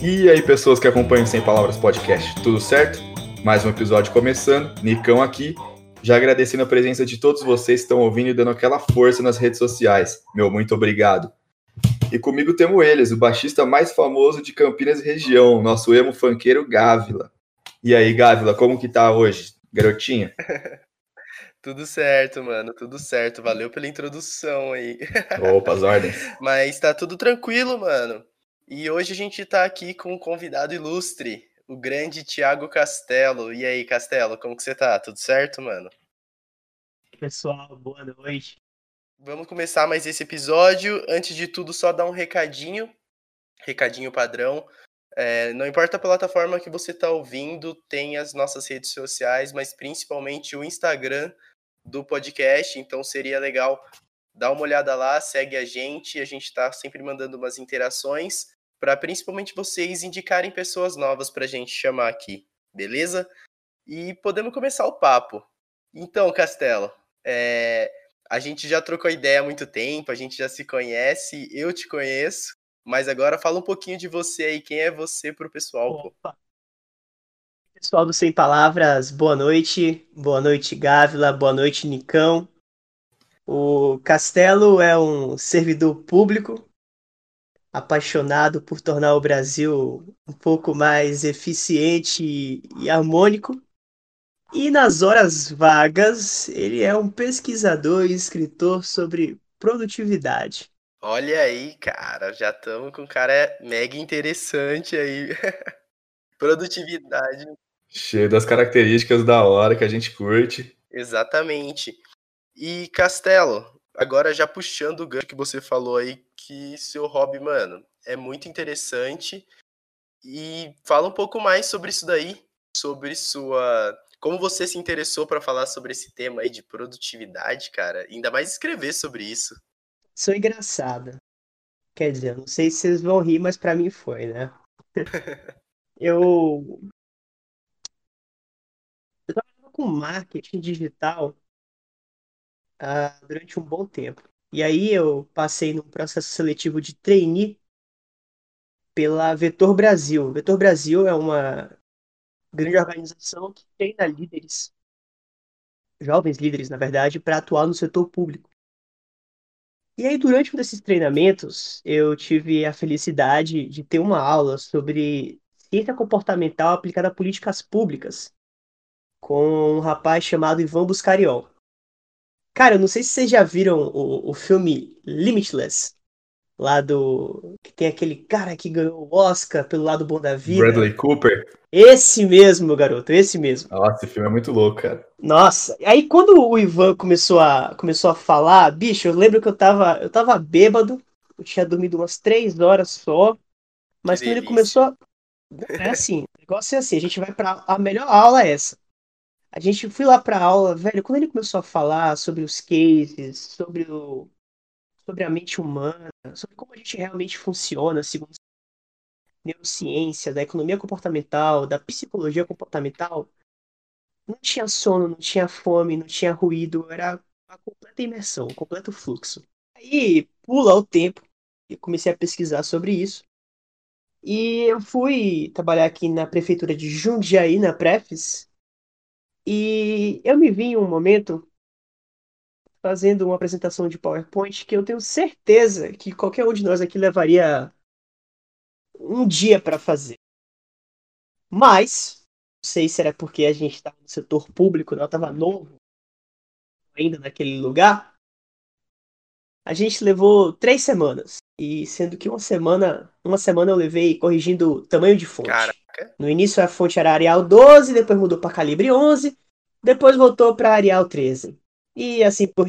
E aí, pessoas que acompanham Sem Palavras Podcast, tudo certo? Mais um episódio começando, Nicão aqui, já agradecendo a presença de todos vocês que estão ouvindo e dando aquela força nas redes sociais. Meu muito obrigado. E comigo temos eles, o baixista mais famoso de Campinas e região, nosso emo funkeiro Gávila. E aí, Gávila, como que tá hoje, garotinha? Tudo certo, mano, tudo certo. Valeu pela introdução aí. Opa, as ordens. Mas tá tudo tranquilo, mano. E hoje a gente tá aqui com um convidado ilustre, o grande Tiago Castelo. E aí, Castelo, como que você tá? Tudo certo, mano? Pessoal, boa noite. Vamos começar mais esse episódio. Antes de tudo, só dar um recadinho. Recadinho padrão. É, não importa a plataforma que você está ouvindo, tem as nossas redes sociais, mas principalmente o Instagram do podcast. Então seria legal dar uma olhada lá, segue a gente. A gente está sempre mandando umas interações para principalmente vocês indicarem pessoas novas para a gente chamar aqui, beleza? E podemos começar o papo. Então, Castelo, é, a gente já trocou ideia há muito tempo, a gente já se conhece, eu te conheço, mas agora fala um pouquinho de você aí, quem é você pro pessoal. Opa. Pessoal do Sem Palavras, boa noite. Boa noite, Gávila. Boa noite, Nicão. O Castelo é um servidor público apaixonado por tornar o Brasil um pouco mais eficiente e harmônico. E nas horas vagas, ele é um pesquisador e escritor sobre produtividade. Olha aí, cara, já estamos com um cara mega interessante aí. produtividade. Cheio das características da hora que a gente curte. Exatamente. E Castelo, agora já puxando o gancho que você falou aí, que seu hobby, mano, é muito interessante. E fala um pouco mais sobre isso daí, sobre sua como você se interessou para falar sobre esse tema aí de produtividade, cara? Ainda mais escrever sobre isso. Sou engraçada. Quer dizer, não sei se vocês vão rir, mas para mim foi, né? eu com marketing digital uh, durante um bom tempo. E aí eu passei num processo seletivo de trainee pela Vetor Brasil. Vetor Brasil é uma grande organização que treina líderes, jovens líderes, na verdade, para atuar no setor público. E aí, durante um desses treinamentos, eu tive a felicidade de ter uma aula sobre ciência comportamental aplicada a políticas públicas com um rapaz chamado Ivan Buscariol. Cara, eu não sei se vocês já viram o, o filme Limitless, lá do. que tem aquele cara que ganhou o Oscar pelo lado bom da vida. Bradley Cooper. Esse mesmo, meu garoto, esse mesmo. Nossa, esse filme é muito louco, cara. Nossa, aí quando o Ivan começou a, começou a falar, bicho, eu lembro que eu tava, eu tava bêbado, eu tinha dormido umas três horas só, mas que quando delícia. ele começou a... É assim, o negócio é assim, a gente vai pra... A melhor aula é essa. A gente foi lá pra aula, velho, quando ele começou a falar sobre os cases, sobre o sobre a mente humana, sobre como a gente realmente funciona, segundo neurociência, da economia comportamental, da psicologia comportamental, não tinha sono, não tinha fome, não tinha ruído, era uma completa imersão, um completo fluxo. Aí pula o tempo e comecei a pesquisar sobre isso. E eu fui trabalhar aqui na prefeitura de Jundiaí, na Prefis, e eu me vi em um momento fazendo uma apresentação de PowerPoint que eu tenho certeza que qualquer um de nós aqui levaria um dia para fazer. Mas, não sei se era porque a gente estava no setor público, não né? estava novo ainda naquele lugar. A gente levou três semanas. E sendo que uma semana, uma semana eu levei corrigindo tamanho de fonte. Caraca. No início a fonte era Arial 12, depois mudou para calibre 11, depois voltou para Arial 13 e assim por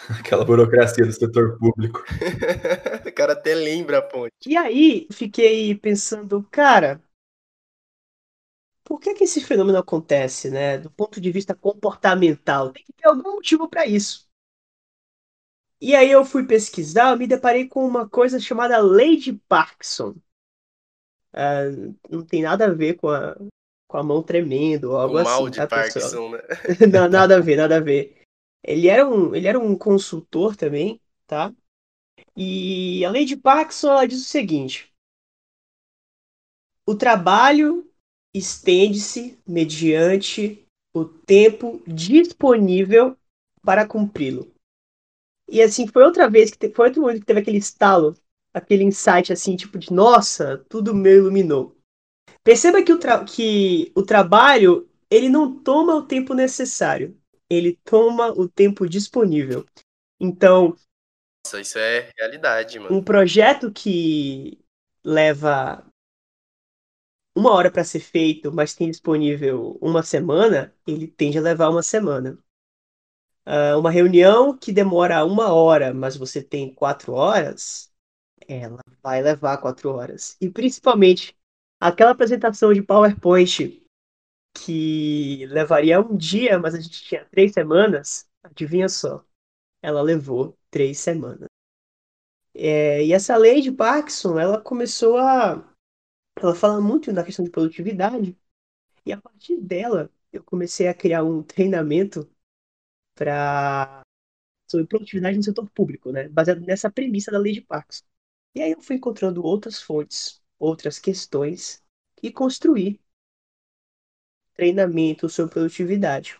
Aquela burocracia do setor público. o cara até lembra a ponte. E aí, fiquei pensando, cara, por que, que esse fenômeno acontece, né? Do ponto de vista comportamental. Tem que ter algum motivo para isso. E aí eu fui pesquisar, eu me deparei com uma coisa chamada Lei de Parkinson. Uh, não tem nada a ver com a, com a mão tremendo ou algo o assim. mal de tá, Parkinson, né? não, nada a ver, nada a ver. Ele era um, ele era um consultor também tá? E a lei de Parkinson ela diz o seguinte: o trabalho estende-se mediante o tempo disponível para cumpri-lo. E assim, foi outra vez que te, foi outro momento que teve aquele estalo, aquele insight assim, tipo de nossa, tudo me iluminou. Perceba que o, que o trabalho, ele não toma o tempo necessário, ele toma o tempo disponível. Então, nossa, isso é realidade, mano. Um projeto que leva uma hora para ser feito, mas tem disponível uma semana, ele tende a levar uma semana. Uh, uma reunião que demora uma hora, mas você tem quatro horas, ela vai levar quatro horas. E principalmente aquela apresentação de PowerPoint que levaria um dia, mas a gente tinha três semanas, adivinha só, ela levou três semanas. É, e essa lei de Parkinson, ela começou a ela fala muito da questão de produtividade. E a partir dela, eu comecei a criar um treinamento para sobre produtividade no setor público, né? Baseado nessa premissa da lei de Parkinson. E aí eu fui encontrando outras fontes, outras questões e construí treinamento sobre produtividade.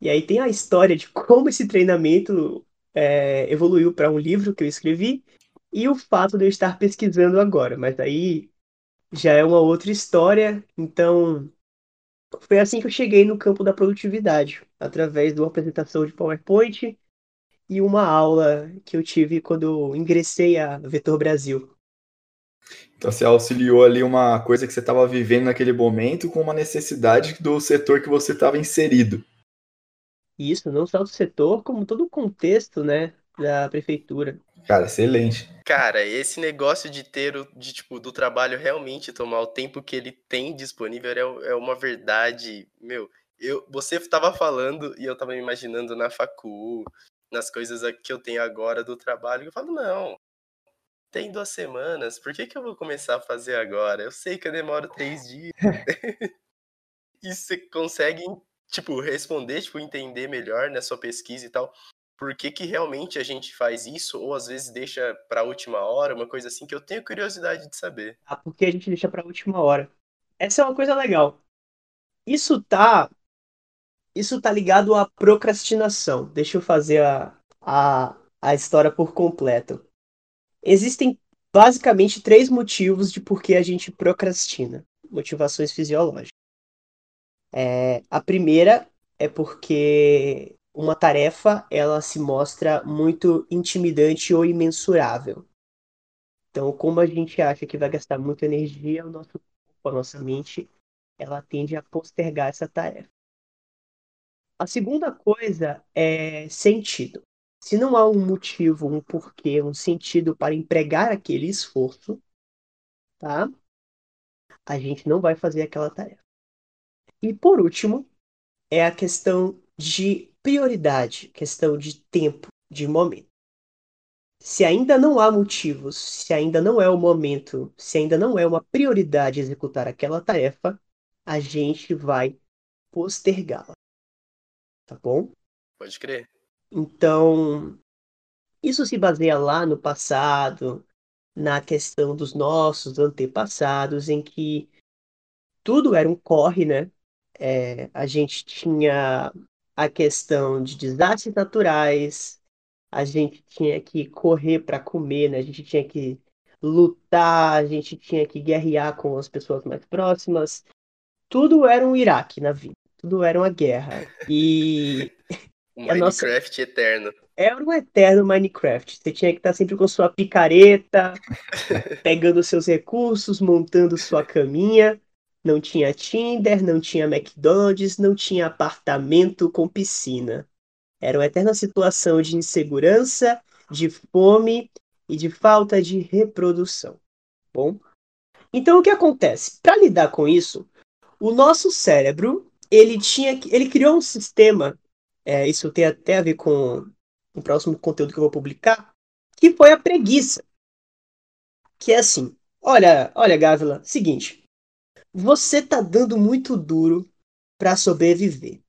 E aí tem a história de como esse treinamento é, evoluiu para um livro que eu escrevi e o fato de eu estar pesquisando agora. Mas aí já é uma outra história. Então, foi assim que eu cheguei no campo da produtividade, através de uma apresentação de PowerPoint e uma aula que eu tive quando eu ingressei a Vetor Brasil. Então você auxiliou ali uma coisa que você estava vivendo naquele momento com uma necessidade do setor que você estava inserido. Isso, não só do setor, como todo o contexto, né, da prefeitura. Cara, excelente. Cara, esse negócio de ter o, de, tipo, do trabalho realmente tomar o tempo que ele tem disponível é, é uma verdade, meu. Eu, você estava falando e eu estava me imaginando na facu, nas coisas que eu tenho agora do trabalho. Eu falo, não, tem duas semanas, por que, que eu vou começar a fazer agora? Eu sei que eu demoro três dias. e você consegue, tipo, responder, tipo, entender melhor na sua pesquisa e tal por que, que realmente a gente faz isso, ou às vezes deixa para a última hora, uma coisa assim que eu tenho curiosidade de saber. Ah, porque a gente deixa para a última hora. Essa é uma coisa legal. Isso tá isso tá ligado à procrastinação. Deixa eu fazer a, a, a história por completo. Existem basicamente três motivos de por que a gente procrastina. Motivações fisiológicas. É, a primeira é porque uma tarefa ela se mostra muito intimidante ou imensurável. Então, como a gente acha que vai gastar muita energia, o nosso corpo, a nossa mente, ela tende a postergar essa tarefa. A segunda coisa é sentido. Se não há um motivo, um porquê, um sentido para empregar aquele esforço, tá? A gente não vai fazer aquela tarefa. E por último, é a questão de prioridade, questão de tempo, de momento. Se ainda não há motivos, se ainda não é o momento, se ainda não é uma prioridade executar aquela tarefa, a gente vai postergá-la. Tá bom? Pode crer. Então, isso se baseia lá no passado, na questão dos nossos antepassados, em que tudo era um corre, né? É, a gente tinha a questão de desastres naturais, a gente tinha que correr para comer, né? A gente tinha que lutar, a gente tinha que guerrear com as pessoas mais próximas. Tudo era um Iraque na vida, tudo era uma guerra. E Minecraft nossa... eterno. Era um eterno Minecraft. Você tinha que estar sempre com sua picareta, pegando seus recursos, montando sua caminha. Não tinha Tinder, não tinha McDonald's, não tinha apartamento com piscina. Era uma eterna situação de insegurança, de fome e de falta de reprodução. Bom, então o que acontece? Para lidar com isso, o nosso cérebro ele tinha ele criou um sistema. É, isso tem até a ver com o próximo conteúdo que eu vou publicar, que foi a preguiça. Que é assim, olha, olha, Gávila, seguinte, você tá dando muito duro para sobreviver.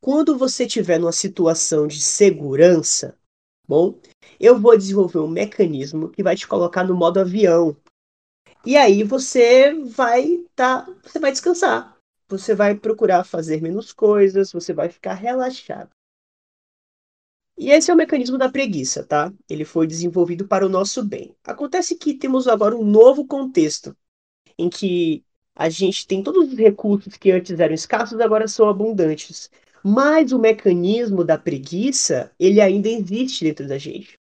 Quando você estiver numa situação de segurança, bom, eu vou desenvolver um mecanismo que vai te colocar no modo avião. E aí você vai tá, você vai descansar. Você vai procurar fazer menos coisas, você vai ficar relaxado. E esse é o mecanismo da preguiça, tá? Ele foi desenvolvido para o nosso bem. Acontece que temos agora um novo contexto em que a gente tem todos os recursos que antes eram escassos, agora são abundantes. Mas o mecanismo da preguiça, ele ainda existe dentro da gente.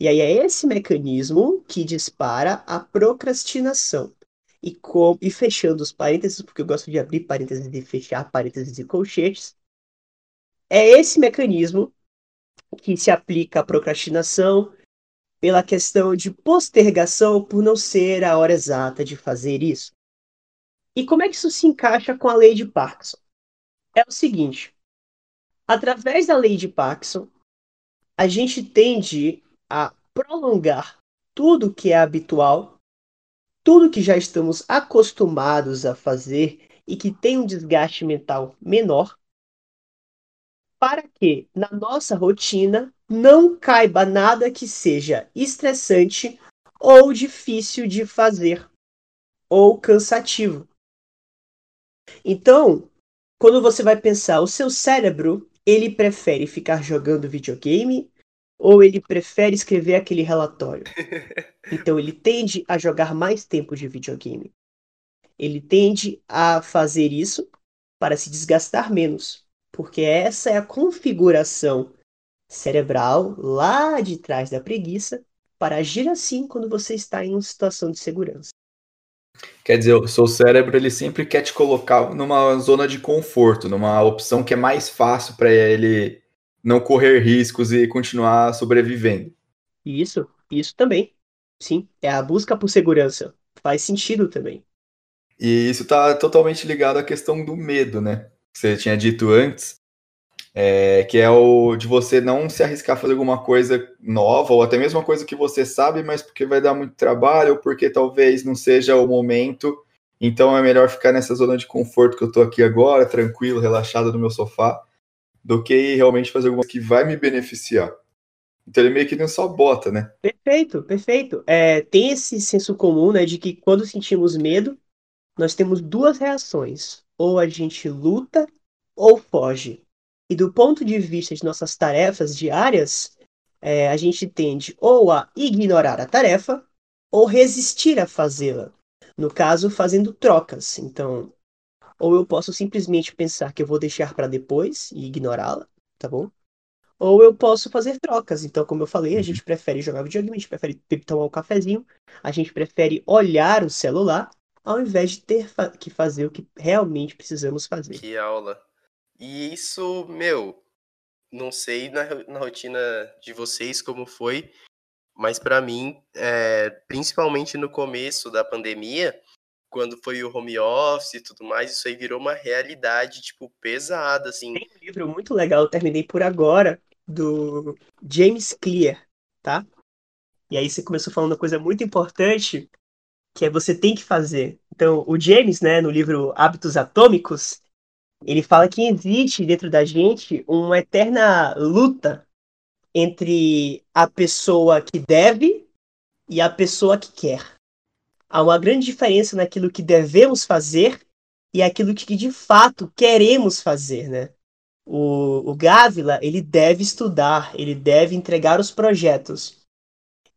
E aí é esse mecanismo que dispara a procrastinação. E, com, e fechando os parênteses, porque eu gosto de abrir parênteses e fechar parênteses e colchetes, é esse mecanismo que se aplica à procrastinação pela questão de postergação por não ser a hora exata de fazer isso. E como é que isso se encaixa com a lei de Parkinson? É o seguinte: através da lei de Parkinson, a gente tende a prolongar tudo que é habitual, tudo que já estamos acostumados a fazer e que tem um desgaste mental menor, para que na nossa rotina não caiba nada que seja estressante ou difícil de fazer ou cansativo. Então, quando você vai pensar, o seu cérebro, ele prefere ficar jogando videogame ou ele prefere escrever aquele relatório? Então, ele tende a jogar mais tempo de videogame. Ele tende a fazer isso para se desgastar menos porque essa é a configuração cerebral lá de trás da preguiça para agir assim quando você está em uma situação de segurança. Quer dizer, o seu cérebro ele sempre quer te colocar numa zona de conforto, numa opção que é mais fácil para ele não correr riscos e continuar sobrevivendo. Isso, isso também. Sim, é a busca por segurança. Faz sentido também. E isso está totalmente ligado à questão do medo, né? você tinha dito antes, é, que é o de você não se arriscar a fazer alguma coisa nova, ou até mesmo uma coisa que você sabe, mas porque vai dar muito trabalho, ou porque talvez não seja o momento. Então é melhor ficar nessa zona de conforto que eu tô aqui agora, tranquilo, relaxado no meu sofá, do que realmente fazer alguma coisa que vai me beneficiar. Então ele meio que não só bota, né? Perfeito, perfeito. É, tem esse senso comum, né, de que quando sentimos medo, nós temos duas reações ou a gente luta ou foge. E do ponto de vista de nossas tarefas diárias, é, a gente tende ou a ignorar a tarefa ou resistir a fazê-la. No caso, fazendo trocas. Então, ou eu posso simplesmente pensar que eu vou deixar para depois e ignorá-la, tá bom? Ou eu posso fazer trocas. Então, como eu falei, a gente uhum. prefere jogar videogame, a gente prefere tomar um cafezinho, a gente prefere olhar o celular ao invés de ter que fazer o que realmente precisamos fazer. Que aula. E isso, meu, não sei na, na rotina de vocês como foi, mas para mim, é, principalmente no começo da pandemia, quando foi o home office e tudo mais, isso aí virou uma realidade, tipo, pesada, assim. Tem um livro muito legal, eu terminei por agora, do James Clear, tá? E aí você começou falando uma coisa muito importante, que é você tem que fazer. Então, o James, né, no livro Hábitos Atômicos, ele fala que existe dentro da gente uma eterna luta entre a pessoa que deve e a pessoa que quer. Há uma grande diferença naquilo que devemos fazer e aquilo que de fato queremos fazer, né? O, o Gávila, ele deve estudar, ele deve entregar os projetos.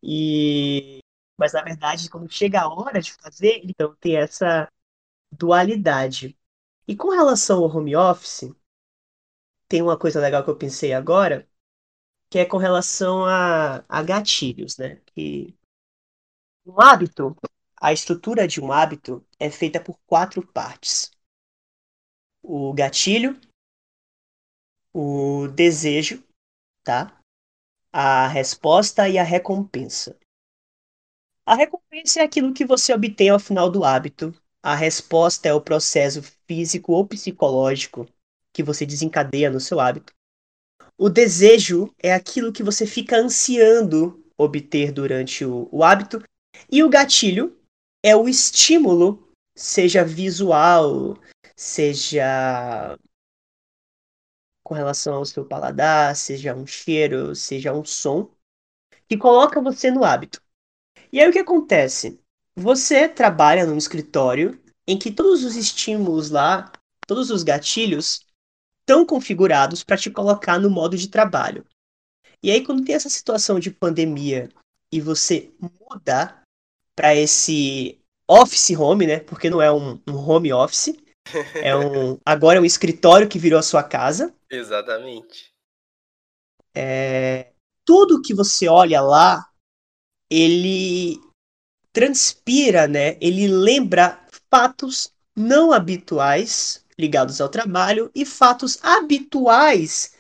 E mas na verdade, quando chega a hora de fazer, então tem essa dualidade. E com relação ao home office, tem uma coisa legal que eu pensei agora, que é com relação a, a gatilhos, né? Que um hábito, a estrutura de um hábito é feita por quatro partes: o gatilho, o desejo, tá? A resposta e a recompensa. A recompensa é aquilo que você obtém ao final do hábito. A resposta é o processo físico ou psicológico que você desencadeia no seu hábito. O desejo é aquilo que você fica ansiando obter durante o, o hábito. E o gatilho é o estímulo, seja visual, seja com relação ao seu paladar, seja um cheiro, seja um som, que coloca você no hábito. E aí o que acontece? Você trabalha num escritório em que todos os estímulos lá, todos os gatilhos estão configurados para te colocar no modo de trabalho. E aí quando tem essa situação de pandemia e você muda para esse office home, né? Porque não é um, um home office, é um agora é um escritório que virou a sua casa. Exatamente. É, tudo que você olha lá, ele transpira, né? Ele lembra fatos não habituais ligados ao trabalho e fatos habituais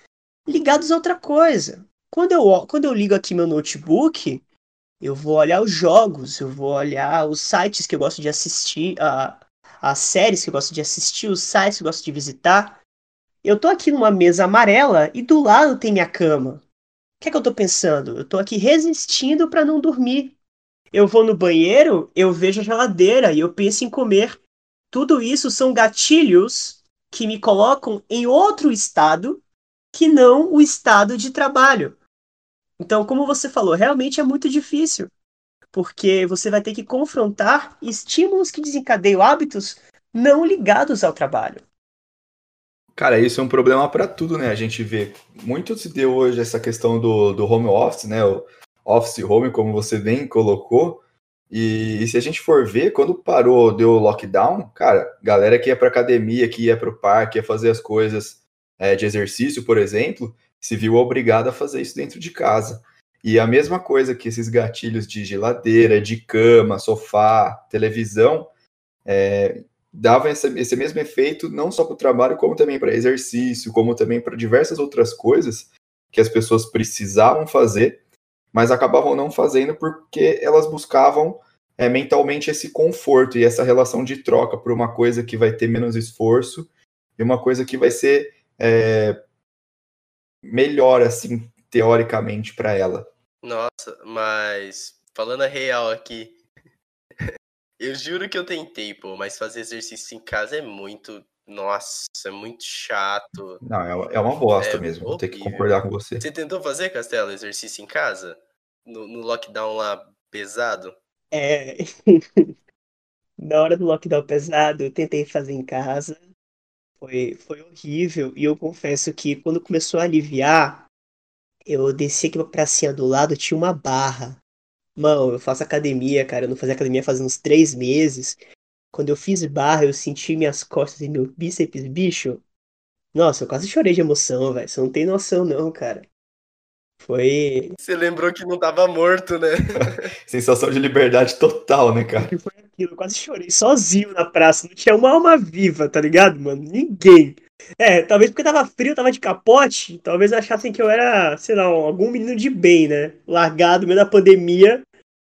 ligados a outra coisa. Quando eu, quando eu ligo aqui meu notebook, eu vou olhar os jogos, eu vou olhar os sites que eu gosto de assistir, a, as séries que eu gosto de assistir, os sites que eu gosto de visitar. Eu tô aqui numa mesa amarela e do lado tem minha cama. O que é que eu tô pensando? Eu tô aqui resistindo para não dormir. Eu vou no banheiro, eu vejo a geladeira e eu penso em comer. Tudo isso são gatilhos que me colocam em outro estado que não o estado de trabalho. Então, como você falou, realmente é muito difícil, porque você vai ter que confrontar estímulos que desencadeiam hábitos não ligados ao trabalho. Cara, isso é um problema para tudo, né? A gente vê muito se deu hoje essa questão do, do home office, né? Office home, como você bem colocou. E, e se a gente for ver, quando parou, deu lockdown, cara, galera que ia para academia, que ia para o parque, ia fazer as coisas é, de exercício, por exemplo, se viu obrigado a fazer isso dentro de casa. E a mesma coisa que esses gatilhos de geladeira, de cama, sofá, televisão, é, dava esse, esse mesmo efeito não só para o trabalho, como também para exercício, como também para diversas outras coisas que as pessoas precisavam fazer, mas acabavam não fazendo porque elas buscavam é, mentalmente esse conforto e essa relação de troca por uma coisa que vai ter menos esforço e uma coisa que vai ser é, melhor, assim, teoricamente, para ela. Nossa, mas falando a real aqui, eu juro que eu tentei, pô, mas fazer exercício em casa é muito. Nossa, é muito chato. Não, é, é uma bosta é mesmo, vou ter que concordar com você. Você tentou fazer, Castelo, exercício em casa? No, no lockdown lá pesado? É. Na hora do lockdown pesado, eu tentei fazer em casa. Foi, foi horrível. E eu confesso que quando começou a aliviar, eu desci aqui pra pracinha do lado, tinha uma barra. Mano, eu faço academia, cara. Eu não fazia academia faz uns três meses. Quando eu fiz barra, eu senti minhas costas e meu bíceps, bicho. Nossa, eu quase chorei de emoção, velho. Você não tem noção, não, cara. Foi. Você lembrou que não tava morto, né? Sensação de liberdade total, né, cara? Foi aquilo, eu quase chorei sozinho na praça. Não tinha uma alma viva, tá ligado, mano? Ninguém. É, talvez porque tava frio, tava de capote, talvez achassem que eu era, sei lá, algum menino de bem, né? Largado no meio da pandemia,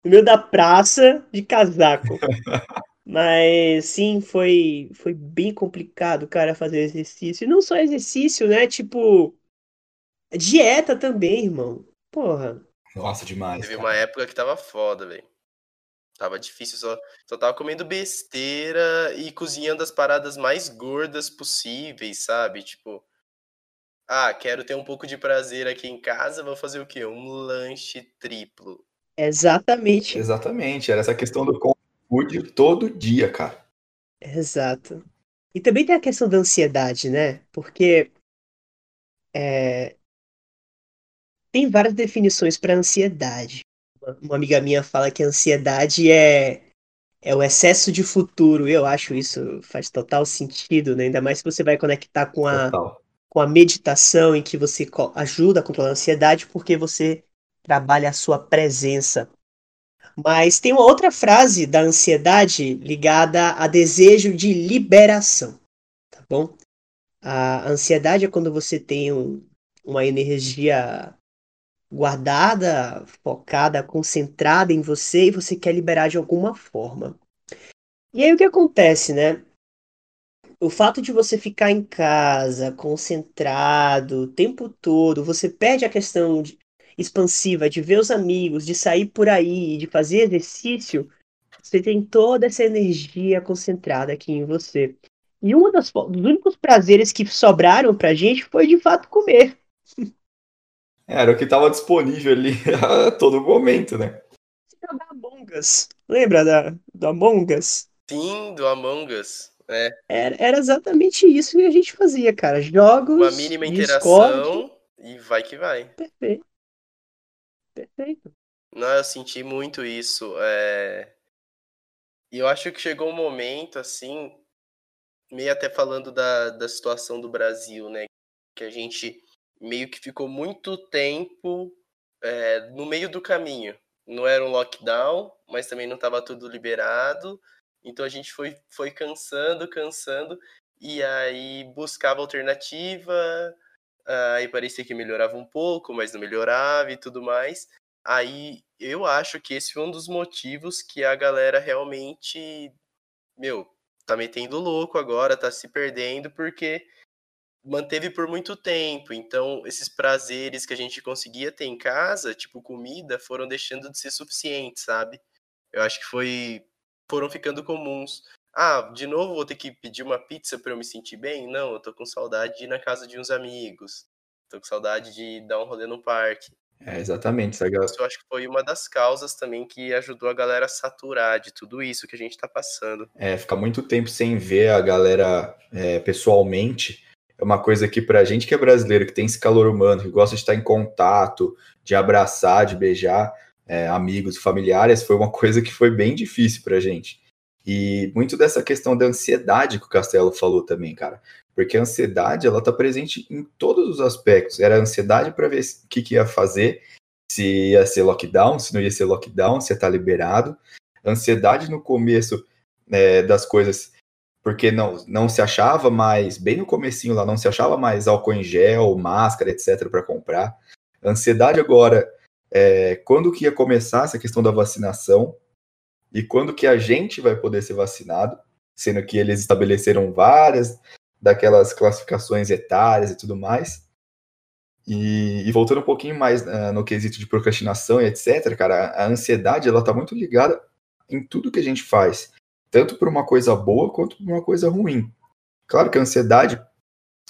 no meio da praça, de casaco. Mas sim, foi, foi bem complicado, cara, fazer exercício. E não só exercício, né? Tipo, dieta também, irmão. Porra. Nossa, demais. Teve cara. uma época que tava foda, velho. Tava difícil, só, só tava comendo besteira e cozinhando as paradas mais gordas possíveis, sabe? Tipo, ah, quero ter um pouco de prazer aqui em casa, vou fazer o quê? Um lanche triplo. Exatamente. Exatamente, era essa questão do food todo dia, cara. Exato. E também tem a questão da ansiedade, né? Porque é, tem várias definições para ansiedade uma amiga minha fala que a ansiedade é, é o excesso de futuro. Eu acho isso faz total sentido, né? Ainda mais se você vai conectar com a, com a meditação, em que você ajuda a controlar a ansiedade, porque você trabalha a sua presença. Mas tem uma outra frase da ansiedade ligada a desejo de liberação, tá bom? A ansiedade é quando você tem um, uma energia guardada, focada, concentrada em você e você quer liberar de alguma forma. E aí o que acontece, né? O fato de você ficar em casa, concentrado o tempo todo, você perde a questão de, expansiva de ver os amigos, de sair por aí, de fazer exercício. Você tem toda essa energia concentrada aqui em você. E um dos únicos prazeres que sobraram pra gente foi de fato comer. Era o que estava disponível ali a todo momento, né? Jogar Among Us. Lembra da, do Among Us? Sim, do Among Us. É. Era, era exatamente isso que a gente fazia, cara. Jogos. Uma mínima Discord. interação e vai que vai. Perfeito. Perfeito. Não, eu senti muito isso. É... E eu acho que chegou um momento, assim, meio até falando da, da situação do Brasil, né? Que a gente meio que ficou muito tempo é, no meio do caminho. Não era um lockdown, mas também não estava tudo liberado. Então a gente foi, foi cansando, cansando, e aí buscava alternativa, aí parecia que melhorava um pouco, mas não melhorava e tudo mais. Aí eu acho que esse foi um dos motivos que a galera realmente, meu, tá metendo louco agora, tá se perdendo, porque manteve por muito tempo. Então, esses prazeres que a gente conseguia ter em casa, tipo comida, foram deixando de ser suficientes, sabe? Eu acho que foi foram ficando comuns. Ah, de novo vou ter que pedir uma pizza para eu me sentir bem? Não, eu tô com saudade de ir na casa de uns amigos. Tô com saudade de dar um rolê no parque. É, exatamente. Isso eu acho que foi uma das causas também que ajudou a galera a saturar de tudo isso que a gente tá passando. É, ficar muito tempo sem ver a galera é, pessoalmente é uma coisa que pra gente que é brasileiro, que tem esse calor humano, que gosta de estar em contato, de abraçar, de beijar é, amigos familiares, foi uma coisa que foi bem difícil pra gente. E muito dessa questão da ansiedade que o Castelo falou também, cara. Porque a ansiedade, ela tá presente em todos os aspectos. Era a ansiedade para ver o que, que ia fazer, se ia ser lockdown, se não ia ser lockdown, se ia estar tá liberado. Ansiedade no começo é, das coisas, porque não, não se achava mais, bem no comecinho lá, não se achava mais álcool em gel, máscara, etc, para comprar. Ansiedade agora, é, quando que ia começar essa questão da vacinação e quando que a gente vai poder ser vacinado, sendo que eles estabeleceram várias daquelas classificações etárias e tudo mais. E, e voltando um pouquinho mais uh, no quesito de procrastinação e etc, cara, a, ansiedade ela tá muito ligada em tudo que a gente faz, tanto por uma coisa boa quanto por uma coisa ruim. Claro que a ansiedade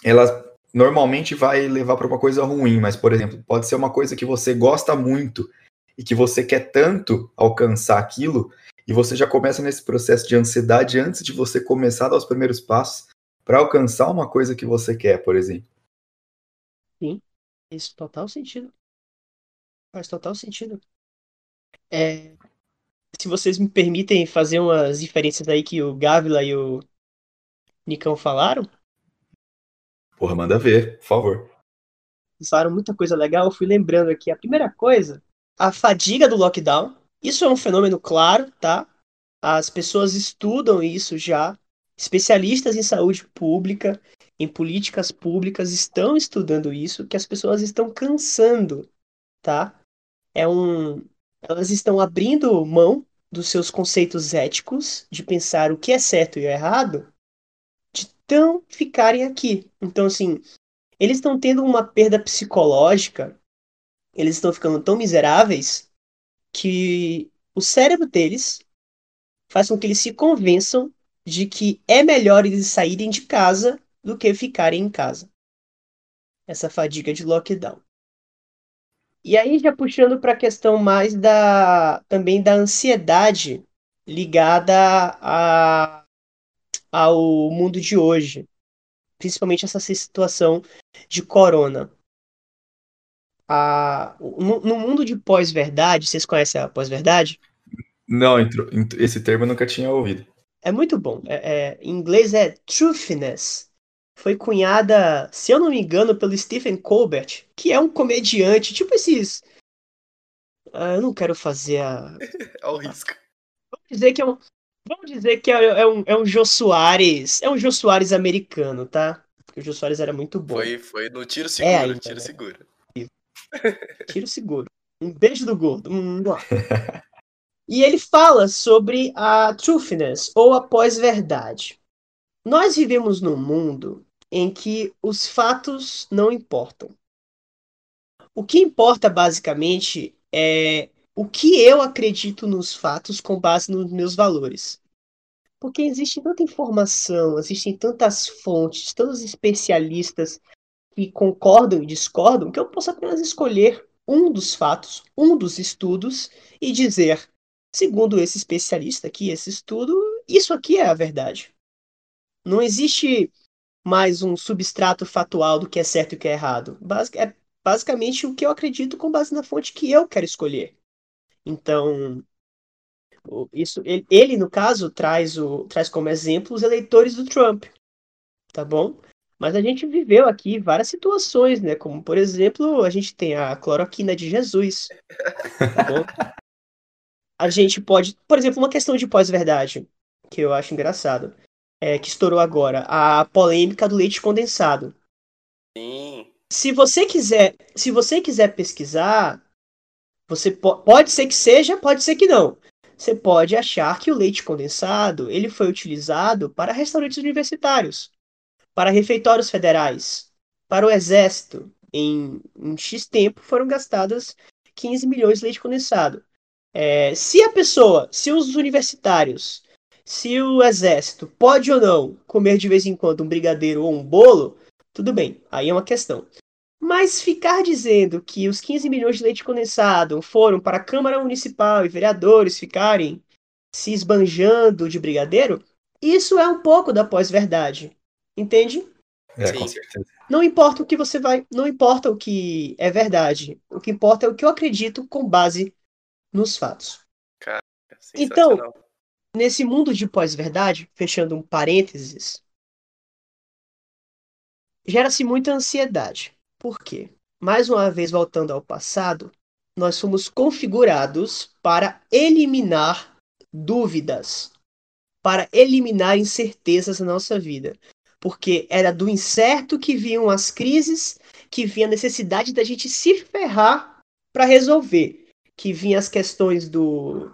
ela normalmente vai levar para uma coisa ruim, mas por exemplo, pode ser uma coisa que você gosta muito e que você quer tanto alcançar aquilo e você já começa nesse processo de ansiedade antes de você começar a dar os primeiros passos para alcançar uma coisa que você quer, por exemplo. Sim, isso total sentido. Faz total sentido. É, se vocês me permitem fazer umas diferenças aí que o Gávila e o Nicão falaram. Porra, manda ver, por favor. Falaram muita coisa legal, eu fui lembrando aqui. A primeira coisa, a fadiga do lockdown. Isso é um fenômeno claro, tá? As pessoas estudam isso já. Especialistas em saúde pública, em políticas públicas estão estudando isso, que as pessoas estão cansando, tá? É um elas estão abrindo mão dos seus conceitos éticos, de pensar o que é certo e o errado, de tão ficarem aqui. Então, assim, eles estão tendo uma perda psicológica, eles estão ficando tão miseráveis que o cérebro deles faz com que eles se convençam de que é melhor eles saírem de casa do que ficarem em casa. Essa fadiga de lockdown. E aí já puxando para a questão mais da também da ansiedade ligada a, ao mundo de hoje, principalmente essa situação de corona. A, no, no mundo de pós-verdade, vocês conhecem a pós-verdade? Não, esse termo eu nunca tinha ouvido. É muito bom. É, é, em inglês é truthiness. Foi cunhada, se eu não me engano, pelo Stephen Colbert, que é um comediante, tipo esses. Ah, eu não quero fazer a. Ao risco. Vamos dizer que é um. Vamos dizer que é, é, um, é um Jô Soares. É um Jô Soares americano, tá? Porque o Jô Soares era muito bom. Foi, foi no tiro seguro, é ainda, tiro né? seguro. Tiro seguro. Um beijo do gordo. Hum, E ele fala sobre a truthiness, ou a pós-verdade. Nós vivemos num mundo em que os fatos não importam. O que importa basicamente é o que eu acredito nos fatos com base nos meus valores. Porque existe tanta informação, existem tantas fontes, tantos especialistas que concordam e discordam, que eu possa apenas escolher um dos fatos, um dos estudos e dizer, segundo esse especialista aqui, esse estudo, isso aqui é a verdade. Não existe mais um substrato fatual do que é certo e o que é errado. é basicamente o que eu acredito com base na fonte que eu quero escolher. Então, isso ele, ele, no caso traz o traz como exemplo os eleitores do Trump, tá bom? Mas a gente viveu aqui várias situações, né? Como por exemplo, a gente tem a cloroquina de Jesus, tá bom? A gente pode, por exemplo, uma questão de pós-verdade que eu acho engraçado, é que estourou agora, a polêmica do leite condensado. Sim. Se você quiser, se você quiser pesquisar, você po pode ser que seja, pode ser que não você pode achar que o leite condensado ele foi utilizado para restaurantes universitários, para refeitórios federais, para o exército. Em, em X tempo foram gastadas 15 milhões de leite condensado. É, se a pessoa, se os universitários, se o exército pode ou não comer de vez em quando um brigadeiro ou um bolo, tudo bem, aí é uma questão. Mas ficar dizendo que os 15 milhões de leite condensado foram para a Câmara Municipal e vereadores ficarem se esbanjando de brigadeiro, isso é um pouco da pós-verdade. Entende? É, Sim. com certeza. Não importa o que você vai. Não importa o que é verdade. O que importa é o que eu acredito com base nos fatos. Cara, então, nesse mundo de pós-verdade, fechando um parênteses, gera-se muita ansiedade. Por quê? Mais uma vez, voltando ao passado, nós fomos configurados para eliminar dúvidas, para eliminar incertezas na nossa vida. Porque era do incerto que vinham as crises, que vinha a necessidade da gente se ferrar para resolver. Que vinha as questões do.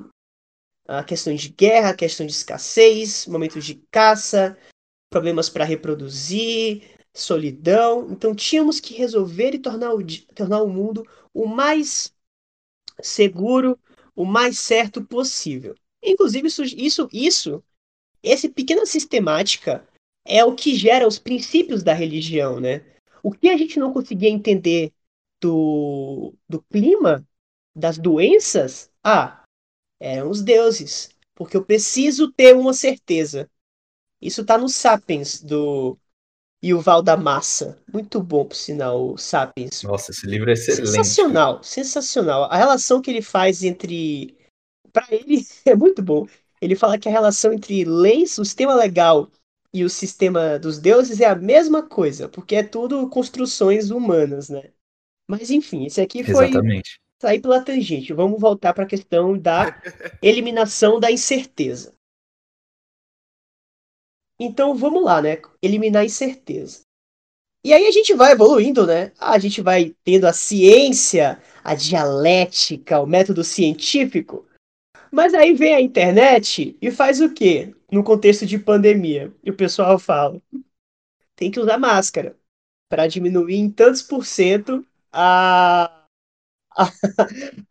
A questões de guerra, questão de escassez, momentos de caça, problemas para reproduzir, solidão. Então tínhamos que resolver e tornar o, tornar o mundo o mais seguro, o mais certo possível. Inclusive, isso, isso, isso, essa pequena sistemática é o que gera os princípios da religião, né? O que a gente não conseguia entender do, do clima, das doenças, ah, eram os deuses. Porque eu preciso ter uma certeza. Isso está no Sapiens do e o Val da Massa. Muito bom, por sinal, o Sapiens. Nossa, esse livro é excelente. Sensacional, sensacional. A relação que ele faz entre. Para ele, é muito bom. Ele fala que a relação entre leis, o sistema legal e o sistema dos deuses é a mesma coisa, porque é tudo construções humanas, né? Mas enfim, esse aqui foi. Exatamente. Sair pela tangente. Vamos voltar para a questão da eliminação da incerteza. Então vamos lá, né? Eliminar a incerteza. E aí a gente vai evoluindo, né? A gente vai tendo a ciência, a dialética, o método científico. Mas aí vem a internet e faz o quê? No contexto de pandemia. E o pessoal fala: tem que usar máscara para diminuir em tantos por cento a, a,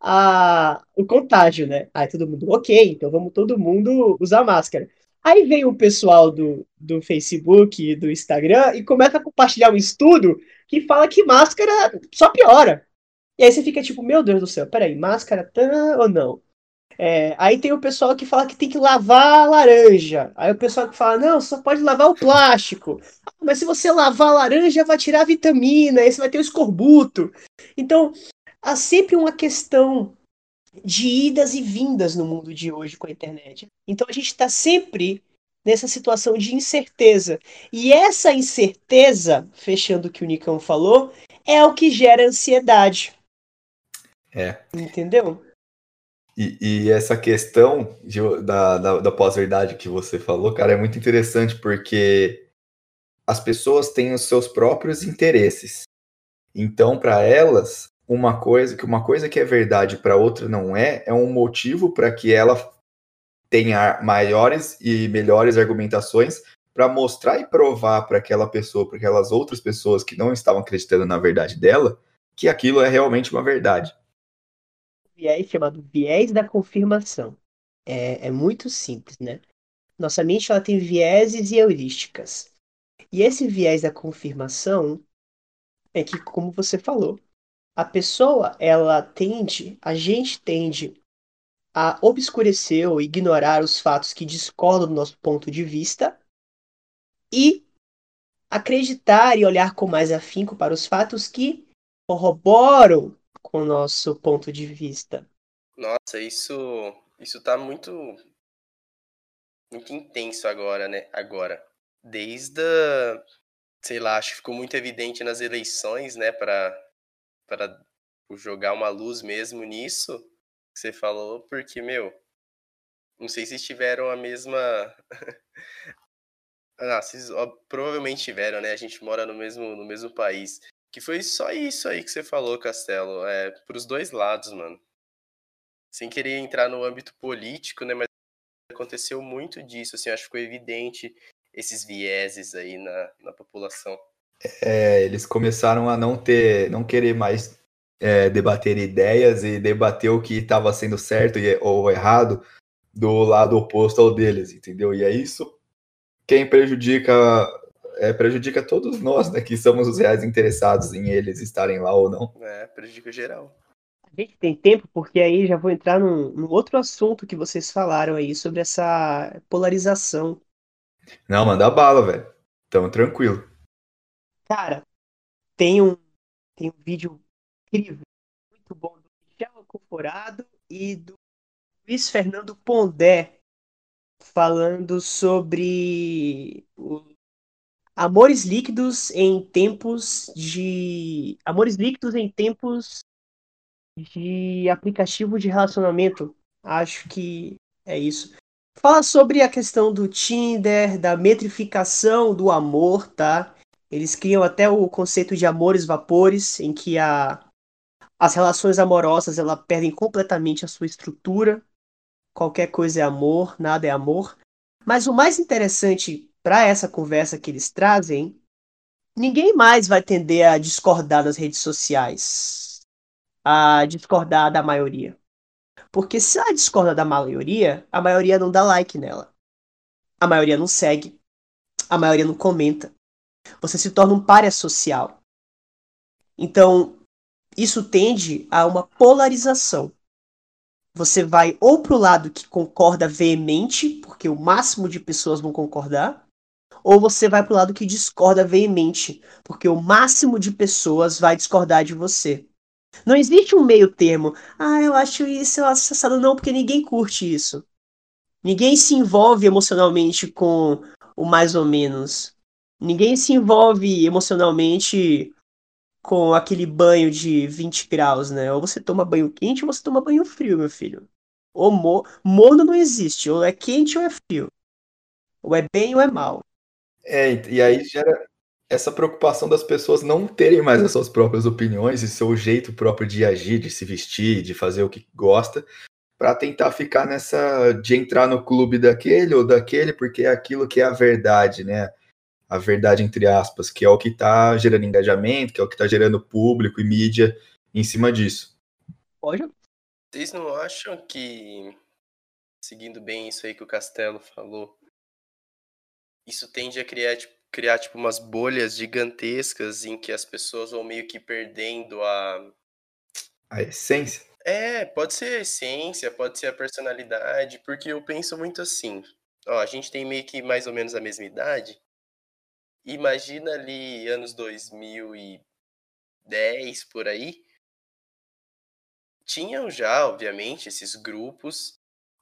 a, o contágio, né? Aí todo mundo, ok, então vamos todo mundo usar máscara. Aí vem o pessoal do, do Facebook e do Instagram e começa a compartilhar um estudo que fala que máscara só piora. E aí você fica tipo, meu Deus do céu, peraí, máscara tá ou não? É, aí tem o pessoal que fala que tem que lavar a laranja. Aí o pessoal que fala, não, só pode lavar o plástico. Mas se você lavar a laranja, vai tirar a vitamina, aí você vai ter o escorbuto. Então, há sempre uma questão de idas e vindas no mundo de hoje com a internet. Então a gente está sempre nessa situação de incerteza. E essa incerteza, fechando o que o Nicão falou, é o que gera ansiedade. É. Entendeu? E, e essa questão de, da, da, da pós-verdade que você falou, cara, é muito interessante porque as pessoas têm os seus próprios interesses. Então, para elas, uma coisa que uma coisa que é verdade para outra não é, é um motivo para que ela tenha maiores e melhores argumentações para mostrar e provar para aquela pessoa, para aquelas outras pessoas que não estavam acreditando na verdade dela, que aquilo é realmente uma verdade. Viés chamado viés da confirmação. É, é muito simples, né? Nossa mente ela tem vieses e heurísticas. E esse viés da confirmação é que, como você falou, a pessoa, ela tende, a gente tende a obscurecer ou ignorar os fatos que discordam do nosso ponto de vista e acreditar e olhar com mais afinco para os fatos que corroboram com o nosso ponto de vista. Nossa, isso isso tá muito muito intenso agora, né? Agora, desde a, sei lá, acho que ficou muito evidente nas eleições, né, para para jogar uma luz mesmo nisso que você falou, porque meu, não sei se tiveram a mesma Ah, vocês ó, provavelmente tiveram, né? A gente mora no mesmo, no mesmo país. Que foi só isso aí que você falou, Castelo. É, pros dois lados, mano. Sem querer entrar no âmbito político, né? Mas aconteceu muito disso, assim, acho que ficou evidente esses vieses aí na, na população. É, eles começaram a não ter, não querer mais é, debater ideias e debater o que estava sendo certo ou errado do lado oposto ao deles, entendeu? E é isso quem prejudica é, prejudica todos nós, né, que somos os reais interessados em eles estarem lá ou não. É, prejudica geral. A gente tem tempo, porque aí já vou entrar num, num outro assunto que vocês falaram aí sobre essa polarização. Não, manda bala, velho. Tamo tranquilo. Cara, tem um, tem um vídeo incrível, muito bom, do Michel Conforado e do Luiz Fernando Pondé, falando sobre amores líquidos em tempos de amores líquidos em tempos de aplicativo de relacionamento. Acho que é isso. Fala sobre a questão do Tinder, da metrificação do amor, tá? Eles criam até o conceito de amores vapores, em que a, as relações amorosas ela perdem completamente a sua estrutura qualquer coisa é amor, nada é amor. Mas o mais interessante para essa conversa que eles trazem, ninguém mais vai tender a discordar nas redes sociais, a discordar da maioria. Porque se ela discorda da maioria, a maioria não dá like nela. A maioria não segue. A maioria não comenta. Você se torna um párea social. Então, isso tende a uma polarização. Você vai ou pro lado que concorda veemente, porque o máximo de pessoas vão concordar, ou você vai pro lado que discorda veemente, porque o máximo de pessoas vai discordar de você. Não existe um meio termo. Ah, eu acho isso, eu acho. Não, porque ninguém curte isso. Ninguém se envolve emocionalmente com o mais ou menos. Ninguém se envolve emocionalmente com aquele banho de 20 graus, né? Ou você toma banho quente ou você toma banho frio, meu filho. O mo mono não existe, ou é quente ou é frio. Ou é bem ou é mal. É, e aí gera essa preocupação das pessoas não terem mais as suas próprias opiniões e seu jeito próprio de agir, de se vestir, de fazer o que gosta, para tentar ficar nessa de entrar no clube daquele ou daquele, porque é aquilo que é a verdade, né? A verdade entre aspas, que é o que está gerando engajamento, que é o que está gerando público e mídia em cima disso. Pode. Vocês não acham que, seguindo bem isso aí que o Castelo falou, isso tende a criar, tipo, criar tipo umas bolhas gigantescas em que as pessoas vão meio que perdendo a a essência? É, pode ser a essência, pode ser a personalidade, porque eu penso muito assim. Ó, a gente tem meio que mais ou menos a mesma idade, imagina ali anos 2010 por aí. Tinham já, obviamente, esses grupos,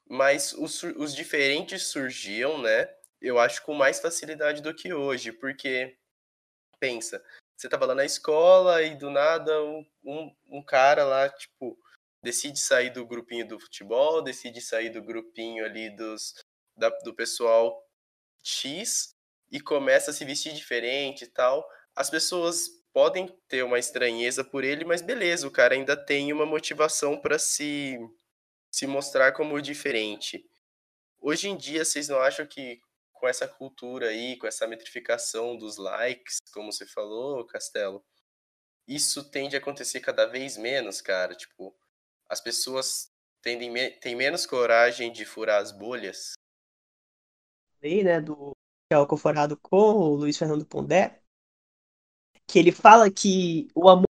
mas os, os diferentes surgiam, né? Eu acho com mais facilidade do que hoje, porque pensa, você tava lá na escola e do nada um, um, um cara lá, tipo, decide sair do grupinho do futebol, decide sair do grupinho ali dos, da, do pessoal X e começa a se vestir diferente e tal, as pessoas podem ter uma estranheza por ele, mas beleza, o cara ainda tem uma motivação para se se mostrar como diferente. Hoje em dia, vocês não acham que com essa cultura aí, com essa metrificação dos likes, como você falou, Castelo, isso tende a acontecer cada vez menos, cara? Tipo, as pessoas tendem, têm menos coragem de furar as bolhas? Aí, né, do que é o Conforado com o Luiz Fernando Pondé, que ele fala que o amor,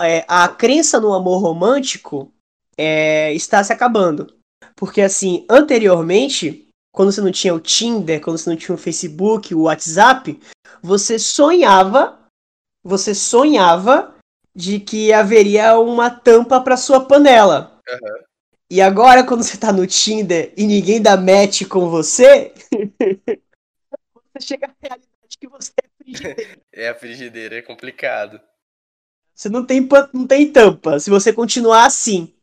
é, a crença no amor romântico é, está se acabando. Porque assim, anteriormente, quando você não tinha o Tinder, quando você não tinha o Facebook, o WhatsApp, você sonhava, você sonhava de que haveria uma tampa para sua panela. Aham. E agora, quando você tá no Tinder e ninguém dá match com você, você chega à realidade que você é frigideira. É a frigideira, é complicado. Você não tem, não tem tampa se você continuar assim.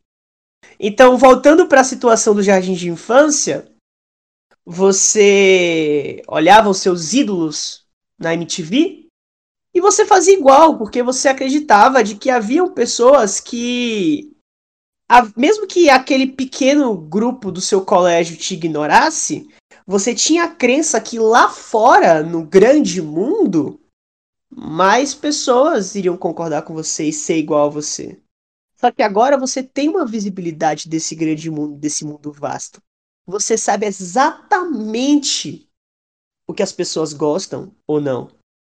Então, voltando para a situação do jardim de infância, você olhava os seus ídolos na MTV e você fazia igual, porque você acreditava de que haviam pessoas que a- mesmo que aquele pequeno grupo do seu colégio te ignorasse, você tinha a crença que lá fora, no grande mundo, mais pessoas iriam concordar com você e ser igual a você. Só que agora você tem uma visibilidade desse grande mundo, desse mundo vasto. Você sabe exatamente o que as pessoas gostam ou não.